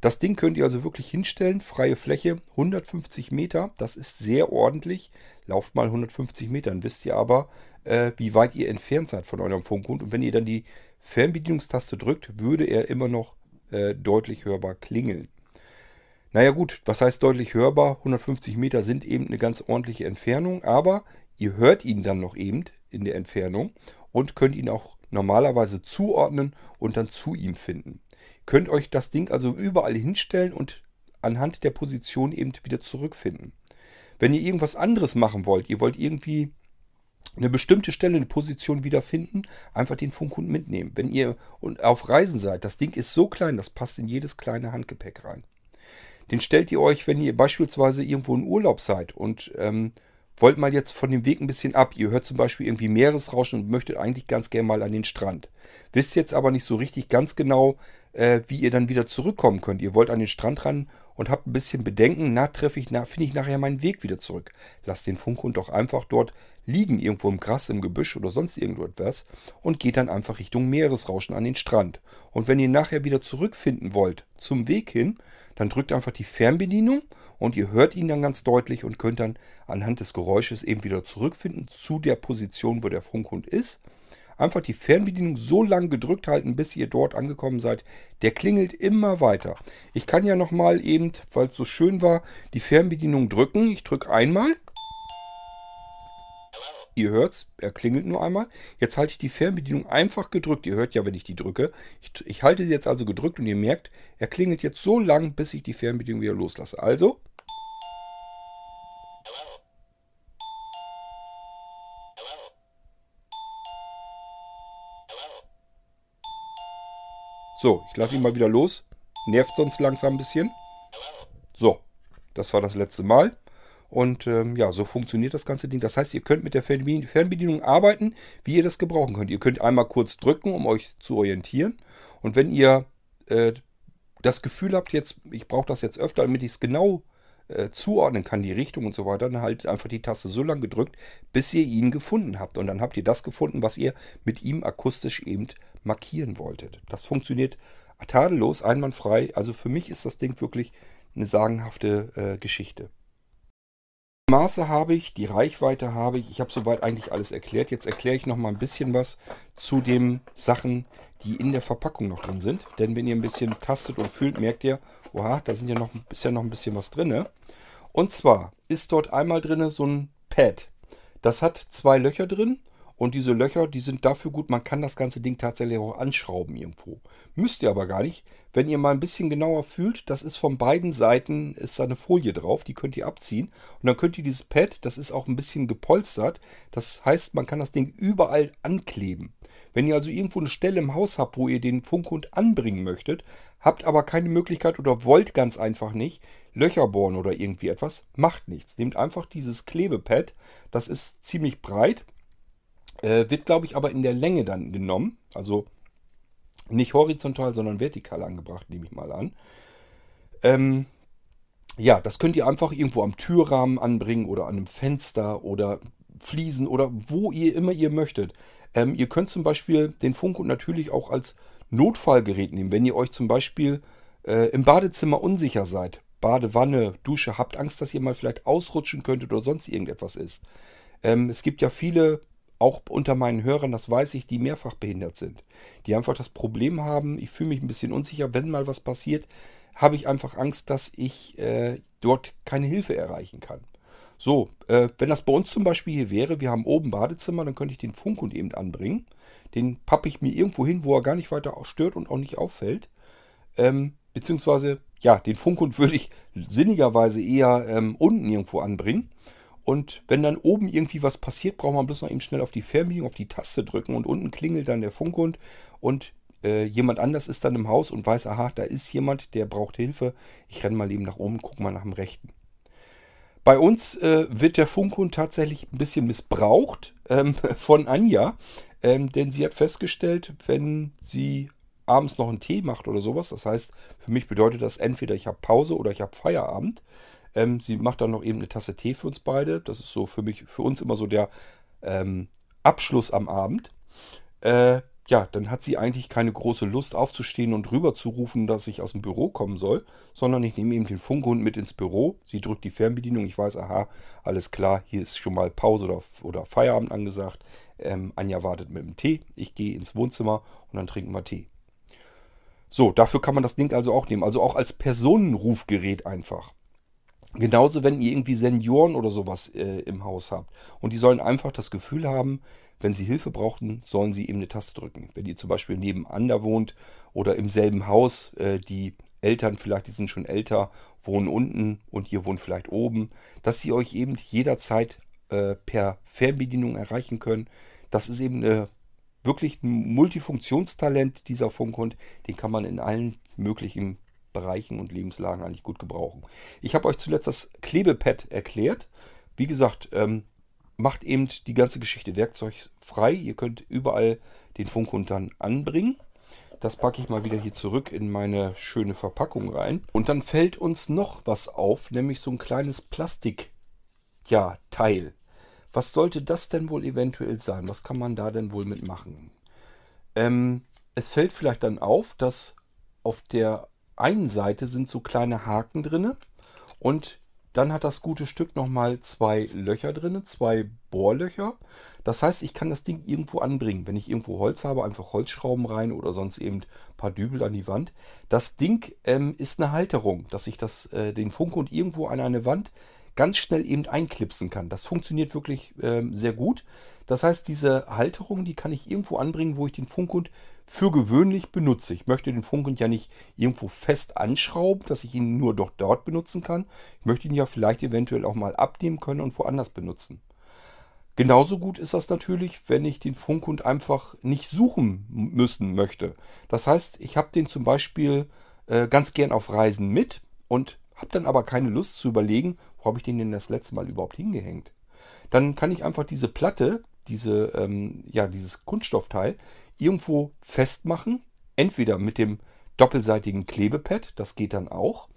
Das Ding könnt ihr also wirklich hinstellen, freie Fläche, 150 Meter, das ist sehr ordentlich. Lauft mal 150 Meter, dann wisst ihr aber, äh, wie weit ihr entfernt seid von eurem Funkhund. Und wenn ihr dann die Fernbedienungstaste drückt, würde er immer noch äh, deutlich hörbar klingeln. Naja gut, was heißt deutlich hörbar? 150 Meter sind eben eine ganz ordentliche Entfernung, aber ihr hört ihn dann noch eben in der Entfernung und könnt ihn auch normalerweise zuordnen und dann zu ihm finden. Könnt euch das Ding also überall hinstellen und anhand der Position eben wieder zurückfinden. Wenn ihr irgendwas anderes machen wollt, ihr wollt irgendwie eine bestimmte Stelle, eine Position wiederfinden, einfach den Funkhund mitnehmen. Wenn ihr auf Reisen seid, das Ding ist so klein, das passt in jedes kleine Handgepäck rein. Den stellt ihr euch, wenn ihr beispielsweise irgendwo in Urlaub seid und ähm, wollt mal jetzt von dem Weg ein bisschen ab. Ihr hört zum Beispiel irgendwie Meeresrauschen und möchtet eigentlich ganz gerne mal an den Strand. Wisst jetzt aber nicht so richtig ganz genau, äh, wie ihr dann wieder zurückkommen könnt. Ihr wollt an den Strand ran und habt ein bisschen Bedenken, na, treffe ich, na, finde ich nachher meinen Weg wieder zurück. Lasst den Funkhund doch einfach dort liegen, irgendwo im Gras, im Gebüsch oder sonst irgendetwas und geht dann einfach Richtung Meeresrauschen an den Strand. Und wenn ihr nachher wieder zurückfinden wollt zum Weg hin, dann drückt einfach die Fernbedienung und ihr hört ihn dann ganz deutlich und könnt dann anhand des Geräusches eben wieder zurückfinden zu der Position, wo der Funkhund ist. Einfach die Fernbedienung so lange gedrückt halten, bis ihr dort angekommen seid. Der klingelt immer weiter. Ich kann ja nochmal eben, weil es so schön war, die Fernbedienung drücken. Ich drücke einmal. Ihr hört's, er klingelt nur einmal. Jetzt halte ich die Fernbedienung einfach gedrückt. Ihr hört ja, wenn ich die drücke. Ich, ich halte sie jetzt also gedrückt und ihr merkt, er klingelt jetzt so lang, bis ich die Fernbedienung wieder loslasse. Also. So, ich lasse ihn mal wieder los. Nervt sonst langsam ein bisschen. So, das war das letzte Mal. Und ähm, ja, so funktioniert das ganze Ding. Das heißt, ihr könnt mit der Fernbedienung arbeiten, wie ihr das gebrauchen könnt. Ihr könnt einmal kurz drücken, um euch zu orientieren. Und wenn ihr äh, das Gefühl habt, jetzt, ich brauche das jetzt öfter, damit ich es genau äh, zuordnen kann, die Richtung und so weiter, dann haltet einfach die Taste so lange gedrückt, bis ihr ihn gefunden habt. Und dann habt ihr das gefunden, was ihr mit ihm akustisch eben markieren wolltet. Das funktioniert tadellos, einwandfrei. Also für mich ist das Ding wirklich eine sagenhafte äh, Geschichte. Maße habe ich, die Reichweite habe ich. Ich habe soweit eigentlich alles erklärt. Jetzt erkläre ich noch mal ein bisschen was zu den Sachen, die in der Verpackung noch drin sind. Denn wenn ihr ein bisschen tastet und fühlt, merkt ihr, oha, da sind ja noch, ja noch ein bisschen was drin. Und zwar ist dort einmal drin so ein Pad. Das hat zwei Löcher drin und diese Löcher, die sind dafür gut, man kann das ganze Ding tatsächlich auch anschrauben irgendwo. Müsst ihr aber gar nicht. Wenn ihr mal ein bisschen genauer fühlt, das ist von beiden Seiten, ist da eine Folie drauf, die könnt ihr abziehen. Und dann könnt ihr dieses Pad, das ist auch ein bisschen gepolstert. Das heißt, man kann das Ding überall ankleben. Wenn ihr also irgendwo eine Stelle im Haus habt, wo ihr den Funkhund anbringen möchtet, habt aber keine Möglichkeit oder wollt ganz einfach nicht Löcher bohren oder irgendwie etwas, macht nichts. Nehmt einfach dieses Klebepad, das ist ziemlich breit, äh, wird, glaube ich, aber in der Länge dann genommen. Also nicht horizontal, sondern vertikal angebracht, nehme ich mal an. Ähm, ja, das könnt ihr einfach irgendwo am Türrahmen anbringen oder an einem Fenster oder Fliesen oder wo ihr immer ihr möchtet. Ähm, ihr könnt zum Beispiel den Funkhund natürlich auch als Notfallgerät nehmen, wenn ihr euch zum Beispiel äh, im Badezimmer unsicher seid. Badewanne, Dusche, habt Angst, dass ihr mal vielleicht ausrutschen könntet oder sonst irgendetwas ist. Ähm, es gibt ja viele auch unter meinen Hörern, das weiß ich, die mehrfach behindert sind. Die einfach das Problem haben, ich fühle mich ein bisschen unsicher, wenn mal was passiert, habe ich einfach Angst, dass ich äh, dort keine Hilfe erreichen kann. So, äh, wenn das bei uns zum Beispiel hier wäre, wir haben oben Badezimmer, dann könnte ich den Funkhund eben anbringen. Den pappe ich mir irgendwo hin, wo er gar nicht weiter stört und auch nicht auffällt. Ähm, beziehungsweise, ja, den Funkhund würde ich sinnigerweise eher ähm, unten irgendwo anbringen. Und wenn dann oben irgendwie was passiert, braucht man bloß noch eben schnell auf die Fernbedienung, auf die Taste drücken und unten klingelt dann der Funkhund und äh, jemand anders ist dann im Haus und weiß, aha, da ist jemand, der braucht Hilfe. Ich renne mal eben nach oben, gucke mal nach dem Rechten. Bei uns äh, wird der Funkhund tatsächlich ein bisschen missbraucht ähm, von Anja, ähm, denn sie hat festgestellt, wenn sie abends noch einen Tee macht oder sowas, das heißt, für mich bedeutet das entweder ich habe Pause oder ich habe Feierabend, ähm, sie macht dann noch eben eine Tasse Tee für uns beide. Das ist so für mich, für uns immer so der ähm, Abschluss am Abend. Äh, ja, dann hat sie eigentlich keine große Lust aufzustehen und rüber zu rufen, dass ich aus dem Büro kommen soll, sondern ich nehme eben den Funkhund mit ins Büro. Sie drückt die Fernbedienung. Ich weiß, aha, alles klar, hier ist schon mal Pause oder, oder Feierabend angesagt. Ähm, Anja wartet mit dem Tee. Ich gehe ins Wohnzimmer und dann trinken wir Tee. So, dafür kann man das Ding also auch nehmen. Also auch als Personenrufgerät einfach. Genauso, wenn ihr irgendwie Senioren oder sowas äh, im Haus habt. Und die sollen einfach das Gefühl haben, wenn sie Hilfe brauchten, sollen sie eben eine Taste drücken. Wenn ihr zum Beispiel nebeneinander wohnt oder im selben Haus, äh, die Eltern vielleicht, die sind schon älter, wohnen unten und ihr wohnt vielleicht oben, dass sie euch eben jederzeit äh, per Fernbedienung erreichen können. Das ist eben eine, wirklich ein Multifunktionstalent, dieser Funkhund. Den kann man in allen möglichen Bereichen und Lebenslagen eigentlich gut gebrauchen. Ich habe euch zuletzt das Klebepad erklärt. Wie gesagt, ähm, macht eben die ganze Geschichte werkzeugfrei. Ihr könnt überall den Funkhund dann anbringen. Das packe ich mal wieder hier zurück in meine schöne Verpackung rein. Und dann fällt uns noch was auf, nämlich so ein kleines Plastik, ja. Was sollte das denn wohl eventuell sein? Was kann man da denn wohl mitmachen? Ähm, es fällt vielleicht dann auf, dass auf der einen Seite sind so kleine Haken drin und dann hat das gute Stück nochmal zwei Löcher drin, zwei Bohrlöcher. Das heißt, ich kann das Ding irgendwo anbringen. Wenn ich irgendwo Holz habe, einfach Holzschrauben rein oder sonst eben ein paar Dübel an die Wand. Das Ding ähm, ist eine Halterung, dass ich das, äh, den Funkhund irgendwo an eine Wand ganz schnell eben einklipsen kann. Das funktioniert wirklich ähm, sehr gut. Das heißt, diese Halterung, die kann ich irgendwo anbringen, wo ich den Funkhund für gewöhnlich benutze. Ich möchte den Funkhund ja nicht irgendwo fest anschrauben, dass ich ihn nur doch dort benutzen kann. Ich möchte ihn ja vielleicht eventuell auch mal abnehmen können und woanders benutzen. Genauso gut ist das natürlich, wenn ich den Funkhund einfach nicht suchen müssen möchte. Das heißt, ich habe den zum Beispiel äh, ganz gern auf Reisen mit und habe dann aber keine Lust zu überlegen, wo habe ich den denn das letzte Mal überhaupt hingehängt. Dann kann ich einfach diese Platte, diese, ähm, ja, dieses Kunststoffteil irgendwo festmachen. Entweder mit dem doppelseitigen Klebepad, das geht dann auch.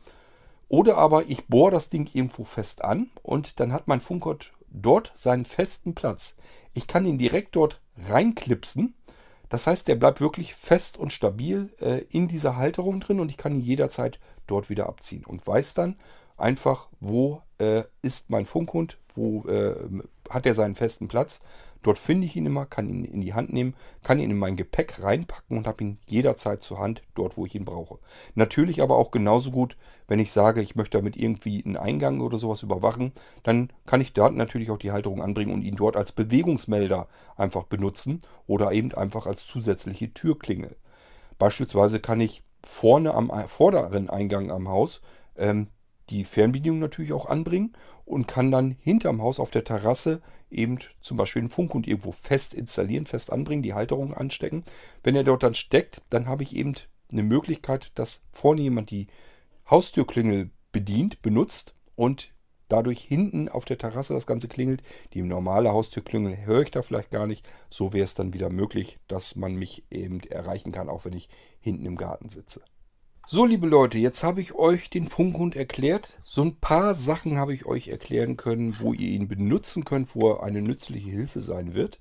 Oder aber ich bohre das Ding irgendwo fest an und dann hat mein Funkgott dort seinen festen Platz. Ich kann ihn direkt dort reinklipsen. Das heißt, der bleibt wirklich fest und stabil äh, in dieser Halterung drin und ich kann ihn jederzeit dort wieder abziehen und weiß dann einfach, wo äh, ist mein Funkhund, wo äh, hat er seinen festen Platz. Dort finde ich ihn immer, kann ihn in die Hand nehmen, kann ihn in mein Gepäck reinpacken und habe ihn jederzeit zur Hand, dort wo ich ihn brauche. Natürlich aber auch genauso gut, wenn ich sage, ich möchte damit irgendwie einen Eingang oder sowas überwachen, dann kann ich dort natürlich auch die Halterung anbringen und ihn dort als Bewegungsmelder einfach benutzen oder eben einfach als zusätzliche Türklingel. Beispielsweise kann ich vorne am vorderen Eingang am Haus ähm, die Fernbedienung natürlich auch anbringen und kann dann hinterm Haus auf der Terrasse eben zum Beispiel den Funkhund irgendwo fest installieren, fest anbringen, die Halterung anstecken. Wenn er dort dann steckt, dann habe ich eben eine Möglichkeit, dass vorne jemand die Haustürklingel bedient, benutzt und dadurch hinten auf der Terrasse das Ganze klingelt. Die normale Haustürklingel höre ich da vielleicht gar nicht. So wäre es dann wieder möglich, dass man mich eben erreichen kann, auch wenn ich hinten im Garten sitze. So, liebe Leute, jetzt habe ich euch den Funkhund erklärt. So ein paar Sachen habe ich euch erklären können, wo ihr ihn benutzen könnt, wo er eine nützliche Hilfe sein wird.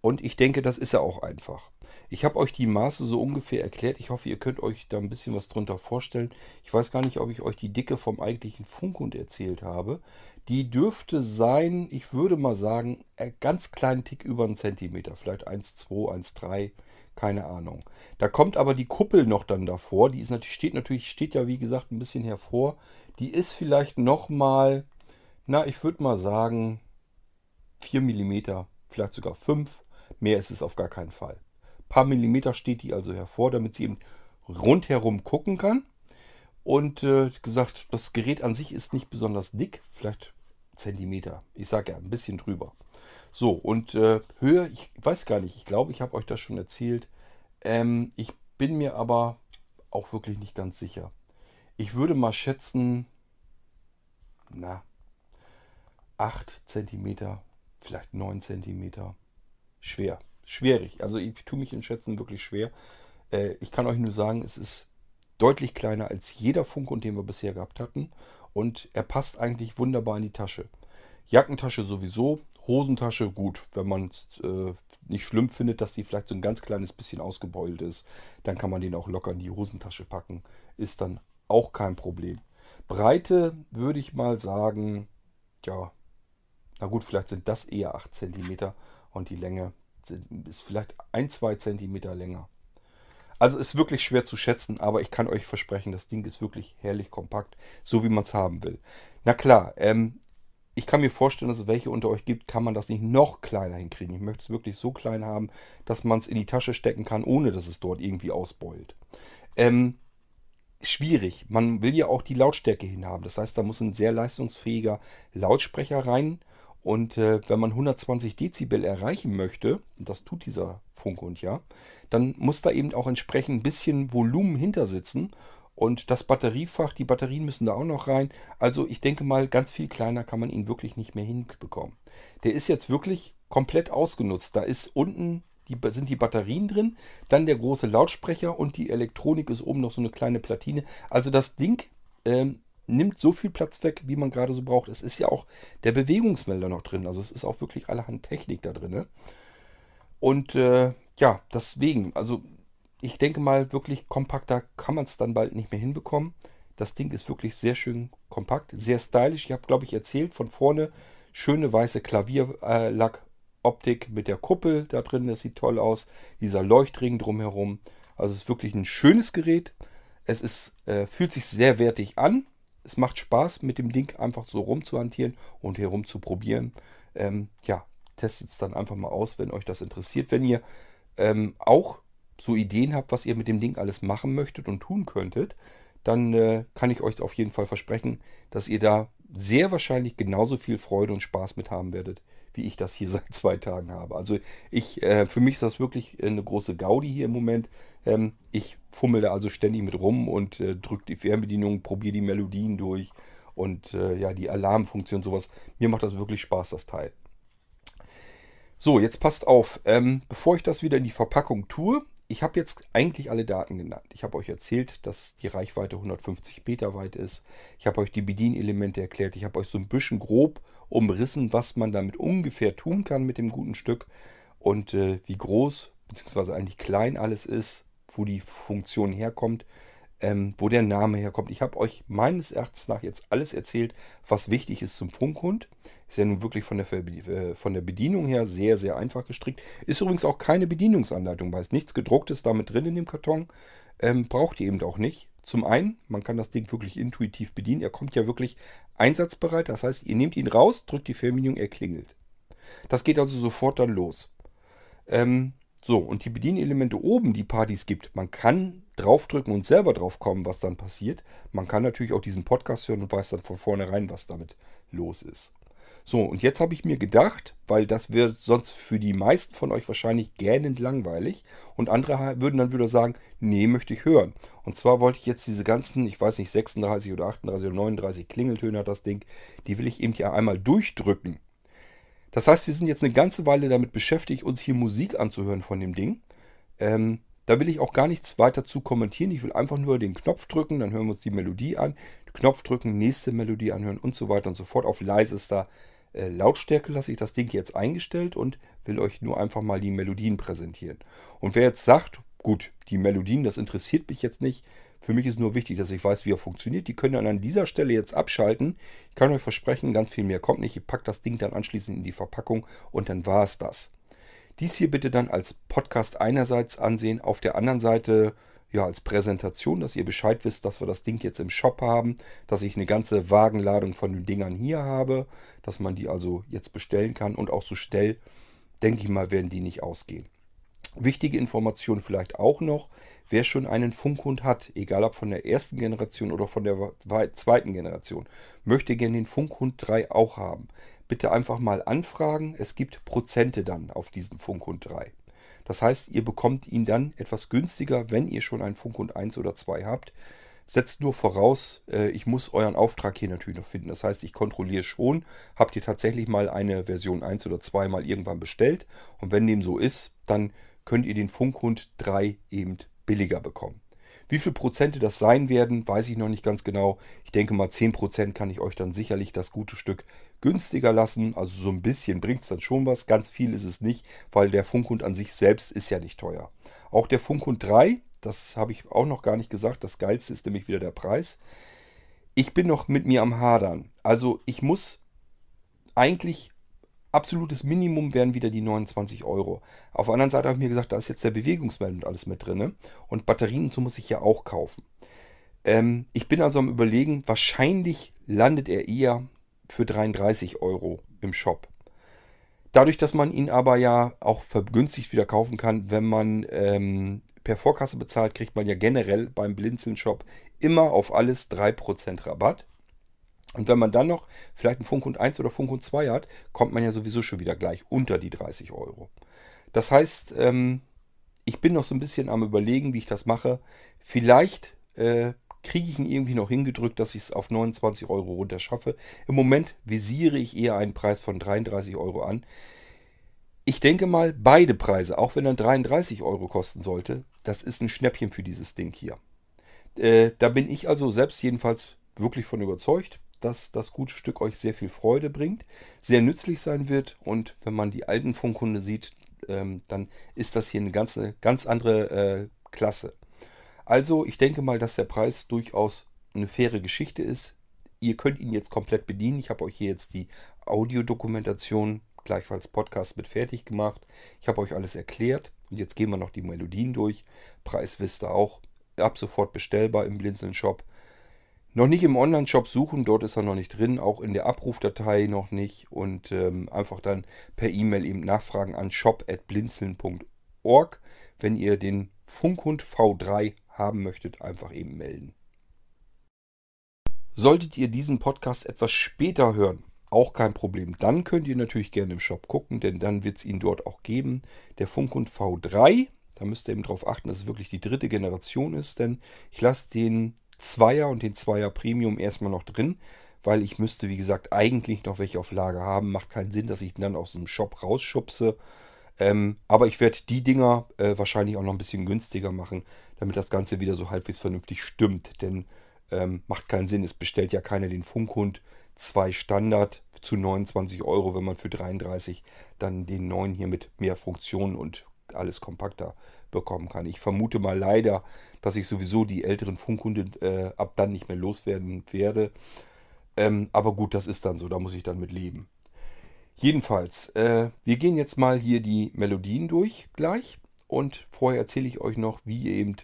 Und ich denke, das ist er auch einfach. Ich habe euch die Maße so ungefähr erklärt. Ich hoffe, ihr könnt euch da ein bisschen was drunter vorstellen. Ich weiß gar nicht, ob ich euch die Dicke vom eigentlichen Funkhund erzählt habe. Die dürfte sein, ich würde mal sagen, ganz kleinen Tick über einen Zentimeter. Vielleicht 1,2, 1,3 keine Ahnung. Da kommt aber die Kuppel noch dann davor. Die ist natürlich, steht natürlich, steht ja wie gesagt ein bisschen hervor. Die ist vielleicht nochmal, na, ich würde mal sagen, 4 mm, vielleicht sogar 5. Mehr ist es auf gar keinen Fall. Ein paar Millimeter steht die also hervor, damit sie eben rundherum gucken kann. Und äh, gesagt, das Gerät an sich ist nicht besonders dick, vielleicht Zentimeter. Ich sage ja, ein bisschen drüber. So, und äh, Höhe, ich weiß gar nicht, ich glaube, ich habe euch das schon erzählt. Ähm, ich bin mir aber auch wirklich nicht ganz sicher. Ich würde mal schätzen, na, 8 cm, vielleicht 9 cm. Schwer, schwierig. Also ich tue mich in Schätzen wirklich schwer. Äh, ich kann euch nur sagen, es ist deutlich kleiner als jeder Funk, den wir bisher gehabt hatten. Und er passt eigentlich wunderbar in die Tasche. Jackentasche sowieso, Hosentasche, gut, wenn man es äh, nicht schlimm findet, dass die vielleicht so ein ganz kleines bisschen ausgebeult ist, dann kann man den auch locker in die Hosentasche packen. Ist dann auch kein Problem. Breite würde ich mal sagen, ja, na gut, vielleicht sind das eher 8 cm und die Länge ist vielleicht 1-2 cm länger. Also ist wirklich schwer zu schätzen, aber ich kann euch versprechen, das Ding ist wirklich herrlich kompakt, so wie man es haben will. Na klar, ähm, ich kann mir vorstellen, dass es welche unter euch gibt, kann man das nicht noch kleiner hinkriegen. Ich möchte es wirklich so klein haben, dass man es in die Tasche stecken kann, ohne dass es dort irgendwie ausbeult. Ähm, schwierig. Man will ja auch die Lautstärke hinhaben. Das heißt, da muss ein sehr leistungsfähiger Lautsprecher rein. Und äh, wenn man 120 Dezibel erreichen möchte, und das tut dieser Funkhund ja, dann muss da eben auch entsprechend ein bisschen Volumen hinter sitzen. Und das Batteriefach, die Batterien müssen da auch noch rein. Also ich denke mal, ganz viel kleiner kann man ihn wirklich nicht mehr hinbekommen. Der ist jetzt wirklich komplett ausgenutzt. Da ist unten die, sind die Batterien drin, dann der große Lautsprecher und die Elektronik ist oben noch so eine kleine Platine. Also das Ding ähm, nimmt so viel Platz weg, wie man gerade so braucht. Es ist ja auch der Bewegungsmelder noch drin. Also es ist auch wirklich allerhand Technik da drin. Und äh, ja, deswegen, also ich denke mal, wirklich kompakter kann man es dann bald nicht mehr hinbekommen. Das Ding ist wirklich sehr schön kompakt, sehr stylisch. Ich habe, glaube ich, erzählt, von vorne schöne weiße Klavierlack-Optik mit der Kuppel da drin. Das sieht toll aus. Dieser Leuchtring drumherum. Also es ist wirklich ein schönes Gerät. Es ist, äh, fühlt sich sehr wertig an. Es macht Spaß, mit dem Ding einfach so rumzuhantieren und herum zu probieren. Ähm, ja, testet es dann einfach mal aus, wenn euch das interessiert. Wenn ihr ähm, auch so Ideen habt, was ihr mit dem Ding alles machen möchtet und tun könntet, dann äh, kann ich euch auf jeden Fall versprechen, dass ihr da sehr wahrscheinlich genauso viel Freude und Spaß mit haben werdet, wie ich das hier seit zwei Tagen habe. Also ich, äh, für mich ist das wirklich eine große Gaudi hier im Moment. Ähm, ich fummel da also ständig mit rum und äh, drücke die Fernbedienung, probiere die Melodien durch und äh, ja, die Alarmfunktion, sowas. Mir macht das wirklich Spaß, das Teil. So, jetzt passt auf. Ähm, bevor ich das wieder in die Verpackung tue, ich habe jetzt eigentlich alle Daten genannt. Ich habe euch erzählt, dass die Reichweite 150 Meter weit ist. Ich habe euch die Bedienelemente erklärt. Ich habe euch so ein bisschen grob umrissen, was man damit ungefähr tun kann mit dem guten Stück und äh, wie groß bzw. eigentlich klein alles ist, wo die Funktion herkommt. Ähm, wo der Name herkommt. Ich habe euch meines Erachtens nach jetzt alles erzählt, was wichtig ist zum Funkhund. Ist ja nun wirklich von der, äh, von der Bedienung her sehr, sehr einfach gestrickt. Ist übrigens auch keine Bedienungsanleitung bei. Ist nichts gedrucktes damit drin in dem Karton. Ähm, braucht ihr eben auch nicht. Zum einen, man kann das Ding wirklich intuitiv bedienen. Er kommt ja wirklich einsatzbereit. Das heißt, ihr nehmt ihn raus, drückt die Fernbedienung, er klingelt. Das geht also sofort dann los. Ähm, so, und die Bedienelemente oben, die Partys gibt, man kann draufdrücken und selber drauf kommen, was dann passiert. Man kann natürlich auch diesen Podcast hören und weiß dann von vornherein, was damit los ist. So, und jetzt habe ich mir gedacht, weil das wird sonst für die meisten von euch wahrscheinlich gähnend langweilig und andere würden dann wieder sagen, nee, möchte ich hören. Und zwar wollte ich jetzt diese ganzen, ich weiß nicht, 36 oder 38 oder 39 Klingeltöne hat das Ding, die will ich eben ja einmal durchdrücken. Das heißt, wir sind jetzt eine ganze Weile damit beschäftigt, uns hier Musik anzuhören von dem Ding. Ähm, da will ich auch gar nichts weiter zu kommentieren. Ich will einfach nur den Knopf drücken, dann hören wir uns die Melodie an. Knopf drücken, nächste Melodie anhören und so weiter und so fort. Auf leisester äh, Lautstärke lasse ich das Ding jetzt eingestellt und will euch nur einfach mal die Melodien präsentieren. Und wer jetzt sagt, gut, die Melodien, das interessiert mich jetzt nicht. Für mich ist nur wichtig, dass ich weiß, wie er funktioniert. Die können dann an dieser Stelle jetzt abschalten. Ich kann euch versprechen, ganz viel mehr kommt nicht. Ich packe das Ding dann anschließend in die Verpackung und dann war es das. Dies hier bitte dann als Podcast einerseits ansehen, auf der anderen Seite ja als Präsentation, dass ihr Bescheid wisst, dass wir das Ding jetzt im Shop haben, dass ich eine ganze Wagenladung von den Dingern hier habe, dass man die also jetzt bestellen kann und auch so schnell, denke ich mal, werden die nicht ausgehen. Wichtige Information vielleicht auch noch, wer schon einen Funkhund hat, egal ob von der ersten Generation oder von der zweiten Generation, möchte gerne den Funkhund 3 auch haben bitte einfach mal anfragen. Es gibt Prozente dann auf diesen Funkhund 3. Das heißt, ihr bekommt ihn dann etwas günstiger, wenn ihr schon einen Funkhund 1 oder 2 habt. Setzt nur voraus, äh, ich muss euren Auftrag hier natürlich noch finden. Das heißt, ich kontrolliere schon, habt ihr tatsächlich mal eine Version 1 oder 2 mal irgendwann bestellt. Und wenn dem so ist, dann könnt ihr den Funkhund 3 eben billiger bekommen. Wie viel Prozente das sein werden, weiß ich noch nicht ganz genau. Ich denke mal 10 Prozent kann ich euch dann sicherlich das gute Stück günstiger lassen. Also so ein bisschen bringt es dann schon was. Ganz viel ist es nicht, weil der Funkhund an sich selbst ist ja nicht teuer. Auch der Funkhund 3, das habe ich auch noch gar nicht gesagt. Das geilste ist nämlich wieder der Preis. Ich bin noch mit mir am Hadern. Also ich muss eigentlich absolutes Minimum wären wieder die 29 Euro. Auf der anderen Seite habe ich mir gesagt, da ist jetzt der Bewegungsmelder und alles mit drin. Und Batterien so muss ich ja auch kaufen. Ähm, ich bin also am überlegen, wahrscheinlich landet er eher für 33 Euro im Shop. Dadurch, dass man ihn aber ja auch vergünstigt wieder kaufen kann, wenn man ähm, per Vorkasse bezahlt, kriegt man ja generell beim Blinzeln-Shop immer auf alles 3% Rabatt. Und wenn man dann noch vielleicht einen Funkhund 1 oder Funkhund 2 hat, kommt man ja sowieso schon wieder gleich unter die 30 Euro. Das heißt, ähm, ich bin noch so ein bisschen am überlegen, wie ich das mache. Vielleicht äh, kriege ich ihn irgendwie noch hingedrückt, dass ich es auf 29 Euro runter schaffe. Im Moment visiere ich eher einen Preis von 33 Euro an. Ich denke mal, beide Preise, auch wenn er 33 Euro kosten sollte, das ist ein Schnäppchen für dieses Ding hier. Äh, da bin ich also selbst jedenfalls wirklich von überzeugt dass das gute Stück euch sehr viel Freude bringt, sehr nützlich sein wird und wenn man die alten Funkhunde sieht, ähm, dann ist das hier eine ganz, ganz andere äh, Klasse. Also ich denke mal, dass der Preis durchaus eine faire Geschichte ist. Ihr könnt ihn jetzt komplett bedienen. Ich habe euch hier jetzt die Audiodokumentation gleichfalls Podcast mit fertig gemacht. Ich habe euch alles erklärt und jetzt gehen wir noch die Melodien durch. Preis wisst ihr auch. Ab sofort bestellbar im Blinzeln Shop. Noch nicht im Online-Shop suchen, dort ist er noch nicht drin, auch in der Abrufdatei noch nicht und ähm, einfach dann per E-Mail eben nachfragen an shop.blinzeln.org. Wenn ihr den Funkhund V3 haben möchtet, einfach eben melden. Solltet ihr diesen Podcast etwas später hören, auch kein Problem. Dann könnt ihr natürlich gerne im Shop gucken, denn dann wird es ihn dort auch geben. Der Funkhund V3, da müsst ihr eben darauf achten, dass es wirklich die dritte Generation ist, denn ich lasse den Zweier und den Zweier Premium erstmal noch drin, weil ich müsste, wie gesagt, eigentlich noch welche auf Lager haben. Macht keinen Sinn, dass ich dann aus dem Shop rausschubse. Ähm, aber ich werde die Dinger äh, wahrscheinlich auch noch ein bisschen günstiger machen, damit das Ganze wieder so halbwegs vernünftig stimmt. Denn ähm, macht keinen Sinn, es bestellt ja keiner den Funkhund 2 Standard zu 29 Euro, wenn man für 33 dann den neuen hier mit mehr Funktionen und alles kompakter bekommen kann. Ich vermute mal leider, dass ich sowieso die älteren Funkhunde äh, ab dann nicht mehr loswerden werde. Ähm, aber gut, das ist dann so, da muss ich dann mit leben. Jedenfalls, äh, wir gehen jetzt mal hier die Melodien durch gleich. Und vorher erzähle ich euch noch, wie ihr eben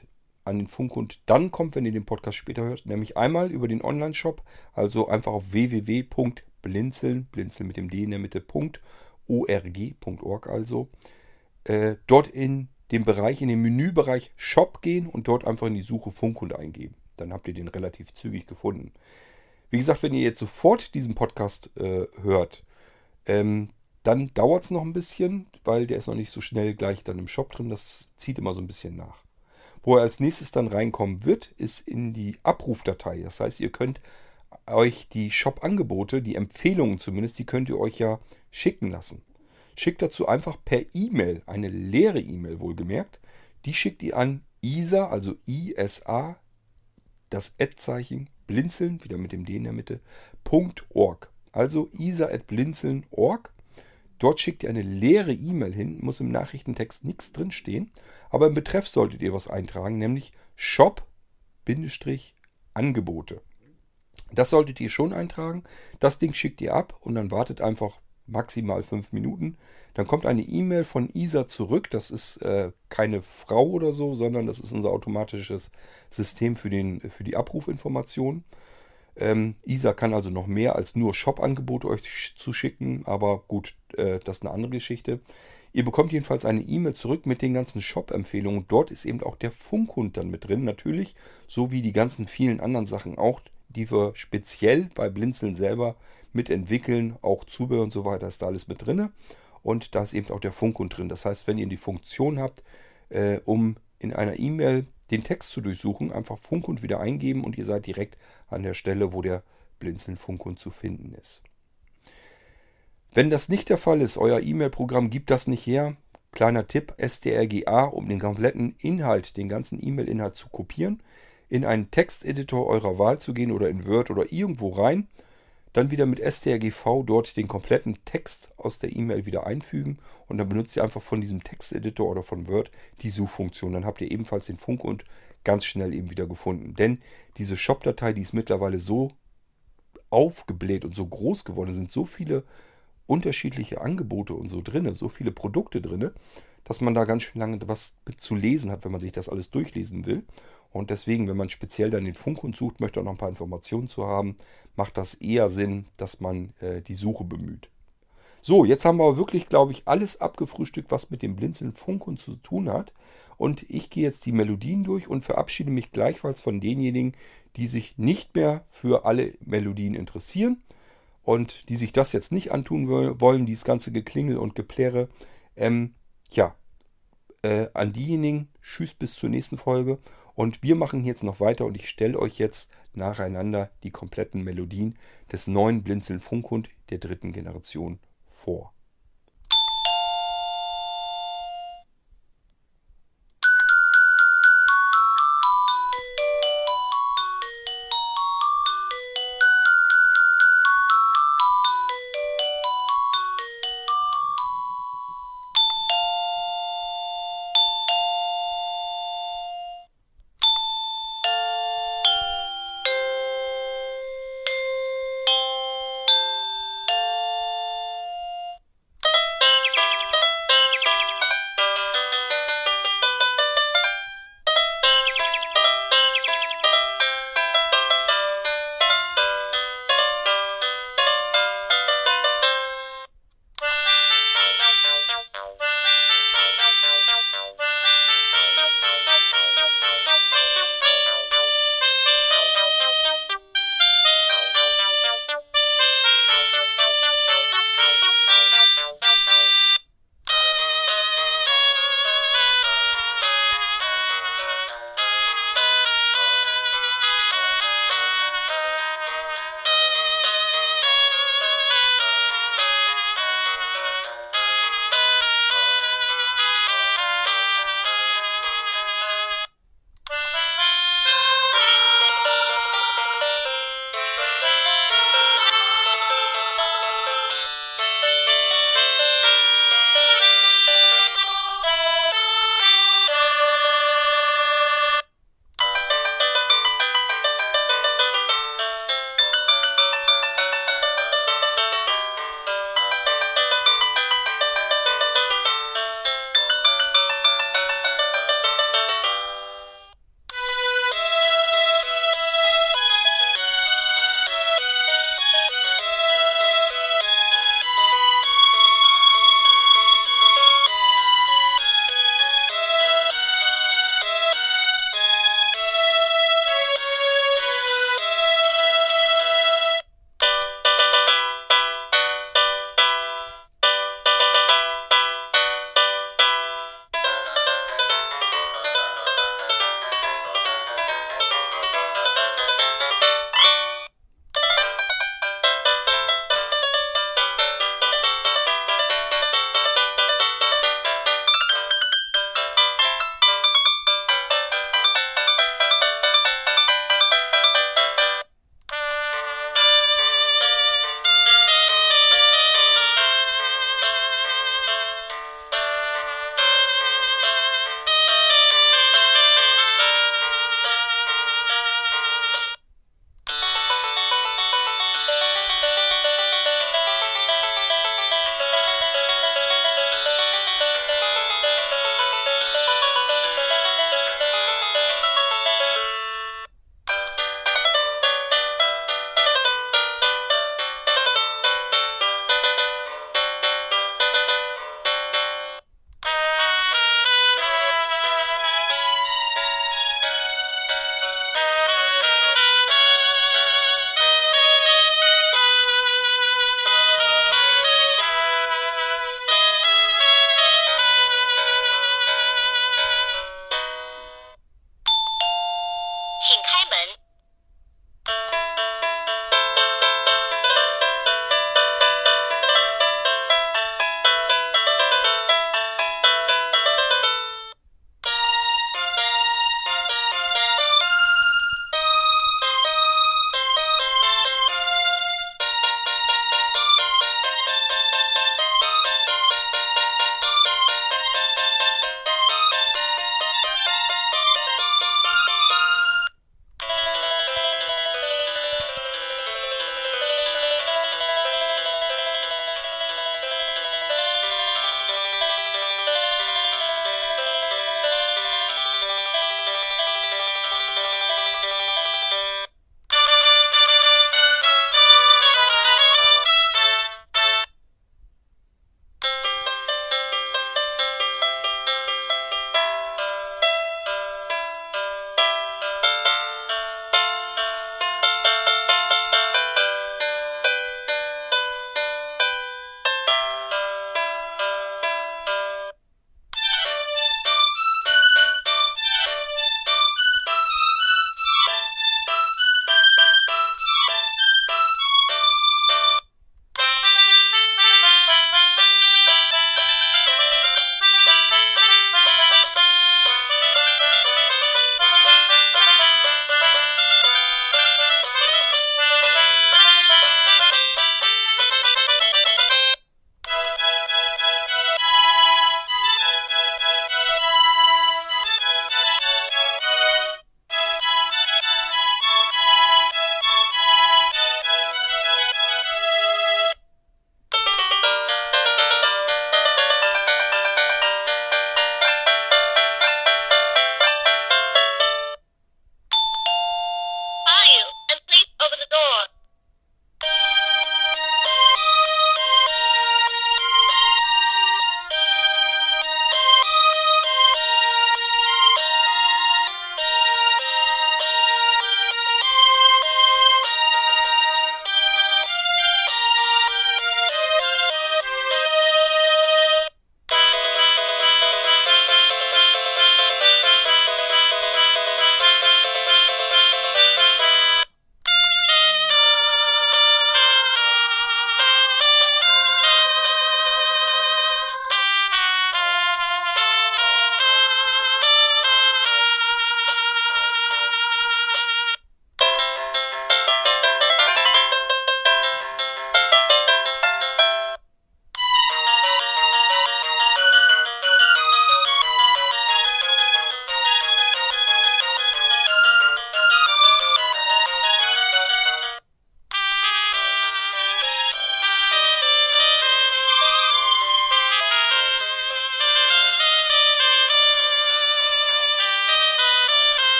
an den Funkhund dann kommt, wenn ihr den Podcast später hört. Nämlich einmal über den Online-Shop, also einfach auf www.blinzeln, blinzeln mit dem D in der Mitte, .org.org also. Äh, dort in dem Bereich, in den Menübereich Shop gehen und dort einfach in die Suche Funkhund eingeben. Dann habt ihr den relativ zügig gefunden. Wie gesagt, wenn ihr jetzt sofort diesen Podcast äh, hört, ähm, dann dauert es noch ein bisschen, weil der ist noch nicht so schnell gleich dann im Shop drin. Das zieht immer so ein bisschen nach. Wo er als nächstes dann reinkommen wird, ist in die Abrufdatei. Das heißt, ihr könnt euch die Shop-Angebote, die Empfehlungen zumindest, die könnt ihr euch ja schicken lassen. Schickt dazu einfach per E-Mail, eine leere E-Mail wohlgemerkt. Die schickt ihr an ISA, also ISA, das Ad-Zeichen, blinzeln, wieder mit dem D in der Mitte, .org. Also isa.blinzeln.org. Dort schickt ihr eine leere E-Mail hin, muss im Nachrichtentext nichts drinstehen, aber im Betreff solltet ihr was eintragen, nämlich Shop-Angebote. Das solltet ihr schon eintragen. Das Ding schickt ihr ab und dann wartet einfach maximal fünf Minuten. Dann kommt eine E-Mail von ISA zurück. Das ist äh, keine Frau oder so, sondern das ist unser automatisches System für, den, für die Abrufinformation. Ähm, ISA kann also noch mehr als nur Shop-Angebote euch zu schicken, aber gut, äh, das ist eine andere Geschichte. Ihr bekommt jedenfalls eine E-Mail zurück mit den ganzen Shop-Empfehlungen. Dort ist eben auch der Funkhund dann mit drin, natürlich, so wie die ganzen vielen anderen Sachen auch, die wir speziell bei Blinzeln selber mitentwickeln. Auch Zubehör und so weiter ist da alles mit drin. Und da ist eben auch der Funkhund drin. Das heißt, wenn ihr die Funktion habt, äh, um in einer E-Mail den Text zu durchsuchen, einfach Funkhund wieder eingeben und ihr seid direkt an der Stelle, wo der Blinzeln Funkhund zu finden ist. Wenn das nicht der Fall ist, euer E-Mail-Programm gibt das nicht her, kleiner Tipp, strga, um den kompletten Inhalt, den ganzen E-Mail-Inhalt zu kopieren, in einen Texteditor eurer Wahl zu gehen oder in Word oder irgendwo rein dann wieder mit strgv dort den kompletten Text aus der E-Mail wieder einfügen und dann benutzt ihr einfach von diesem Texteditor oder von Word die Suchfunktion. Dann habt ihr ebenfalls den Funk und ganz schnell eben wieder gefunden. Denn diese Shop-Datei, die ist mittlerweile so aufgebläht und so groß geworden, sind so viele unterschiedliche Angebote und so drinne, so viele Produkte drinne, dass man da ganz schön lange was zu lesen hat, wenn man sich das alles durchlesen will. Und deswegen, wenn man speziell dann den Funkhund sucht, möchte auch noch ein paar Informationen zu haben, macht das eher Sinn, dass man äh, die Suche bemüht. So, jetzt haben wir aber wirklich, glaube ich, alles abgefrühstückt, was mit dem Blinzeln Funkhund zu tun hat. Und ich gehe jetzt die Melodien durch und verabschiede mich gleichfalls von denjenigen, die sich nicht mehr für alle Melodien interessieren und die sich das jetzt nicht antun wollen, dieses ganze Geklingel und Geplärre. Ähm, ja, äh, an diejenigen, tschüss bis zur nächsten Folge. Und wir machen jetzt noch weiter und ich stelle euch jetzt nacheinander die kompletten Melodien des neuen Blinzeln Funkhund der dritten Generation vor.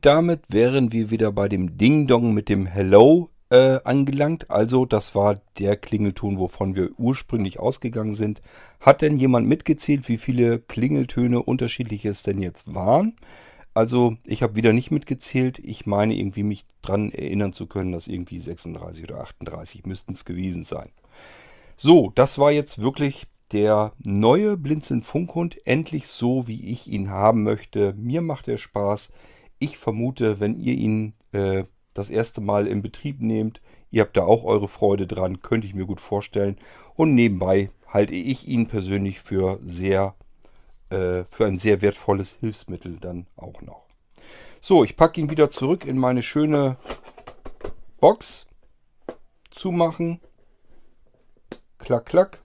Damit wären wir wieder bei dem Ding-Dong mit dem Hello äh, angelangt. Also das war der Klingelton, wovon wir ursprünglich ausgegangen sind. Hat denn jemand mitgezählt, wie viele Klingeltöne unterschiedlich es denn jetzt waren? Also ich habe wieder nicht mitgezählt. Ich meine irgendwie mich dran erinnern zu können, dass irgendwie 36 oder 38 müssten es gewesen sein. So, das war jetzt wirklich der neue Blinzeln Funkhund. Endlich so, wie ich ihn haben möchte. Mir macht er Spaß. Ich vermute, wenn ihr ihn äh, das erste Mal in Betrieb nehmt, ihr habt da auch eure Freude dran, könnte ich mir gut vorstellen. Und nebenbei halte ich ihn persönlich für sehr, äh, für ein sehr wertvolles Hilfsmittel dann auch noch. So, ich packe ihn wieder zurück in meine schöne Box. Zumachen. Klack, klack.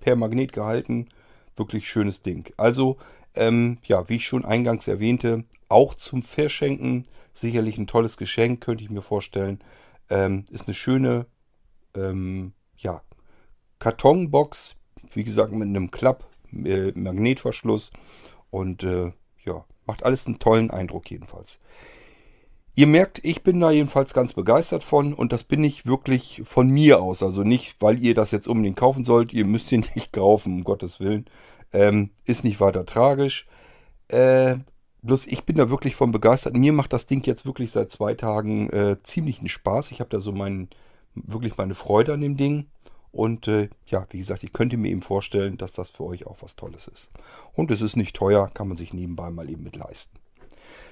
Per Magnet gehalten. Wirklich schönes Ding. Also, ähm, ja, wie ich schon eingangs erwähnte, auch zum Verschenken. Sicherlich ein tolles Geschenk, könnte ich mir vorstellen. Ähm, ist eine schöne ähm, ja, Kartonbox, wie gesagt, mit einem Klapp, äh, Magnetverschluss. Und äh, ja, macht alles einen tollen Eindruck jedenfalls. Ihr merkt, ich bin da jedenfalls ganz begeistert von und das bin ich wirklich von mir aus. Also nicht, weil ihr das jetzt unbedingt kaufen sollt. Ihr müsst ihn nicht kaufen, um Gottes Willen. Ähm, ist nicht weiter tragisch. Äh, bloß ich bin da wirklich von begeistert. Mir macht das Ding jetzt wirklich seit zwei Tagen äh, ziemlichen Spaß. Ich habe da so mein, wirklich meine Freude an dem Ding. Und äh, ja, wie gesagt, ich könnte mir eben vorstellen, dass das für euch auch was Tolles ist. Und es ist nicht teuer, kann man sich nebenbei mal eben mit leisten.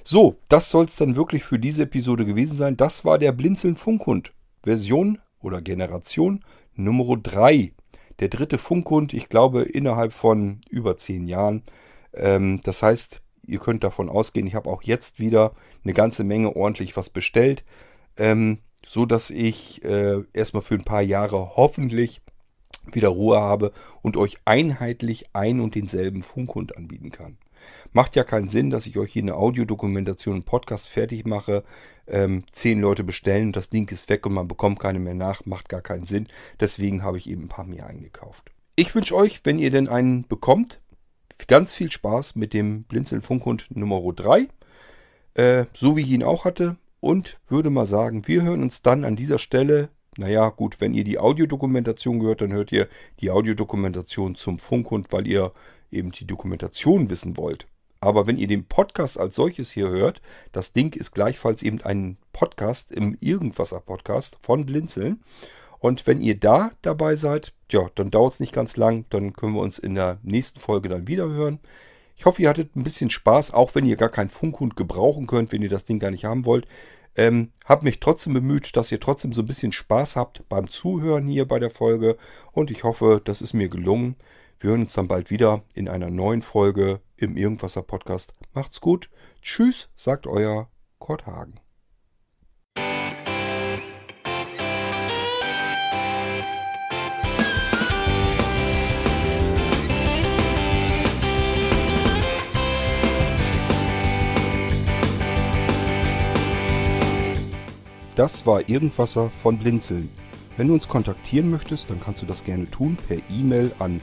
So, das soll es dann wirklich für diese Episode gewesen sein. Das war der Blinzeln Funkhund. Version oder Generation Nummer 3 der dritte Funkhund, ich glaube, innerhalb von über zehn Jahren. Ähm, das heißt, ihr könnt davon ausgehen, ich habe auch jetzt wieder eine ganze Menge ordentlich was bestellt, ähm, so dass ich äh, erstmal für ein paar Jahre hoffentlich wieder Ruhe habe und euch einheitlich ein und denselben Funkhund anbieten kann. Macht ja keinen Sinn, dass ich euch hier eine Audiodokumentation, einen Podcast fertig mache, ähm, zehn Leute bestellen und das Ding ist weg und man bekommt keine mehr nach. Macht gar keinen Sinn. Deswegen habe ich eben ein paar mehr eingekauft. Ich wünsche euch, wenn ihr denn einen bekommt, ganz viel Spaß mit dem Blinzeln Funkhund Nummer 3. Äh, so wie ich ihn auch hatte. Und würde mal sagen, wir hören uns dann an dieser Stelle naja, gut, wenn ihr die Audiodokumentation gehört, dann hört ihr die Audiodokumentation zum Funkhund, weil ihr eben die Dokumentation wissen wollt. Aber wenn ihr den Podcast als solches hier hört, das Ding ist gleichfalls eben ein Podcast im Irgendwasser-Podcast von Blinzeln. Und wenn ihr da dabei seid, ja, dann dauert es nicht ganz lang. Dann können wir uns in der nächsten Folge dann wieder hören. Ich hoffe, ihr hattet ein bisschen Spaß, auch wenn ihr gar keinen Funkhund gebrauchen könnt, wenn ihr das Ding gar nicht haben wollt. Ähm, hab mich trotzdem bemüht, dass ihr trotzdem so ein bisschen Spaß habt beim Zuhören hier bei der Folge. Und ich hoffe, das ist mir gelungen. Wir hören uns dann bald wieder in einer neuen Folge im Irgendwasser Podcast. Macht's gut. Tschüss, sagt euer Kurt Hagen. Das war Irgendwasser von Blinzeln. Wenn du uns kontaktieren möchtest, dann kannst du das gerne tun per E-Mail an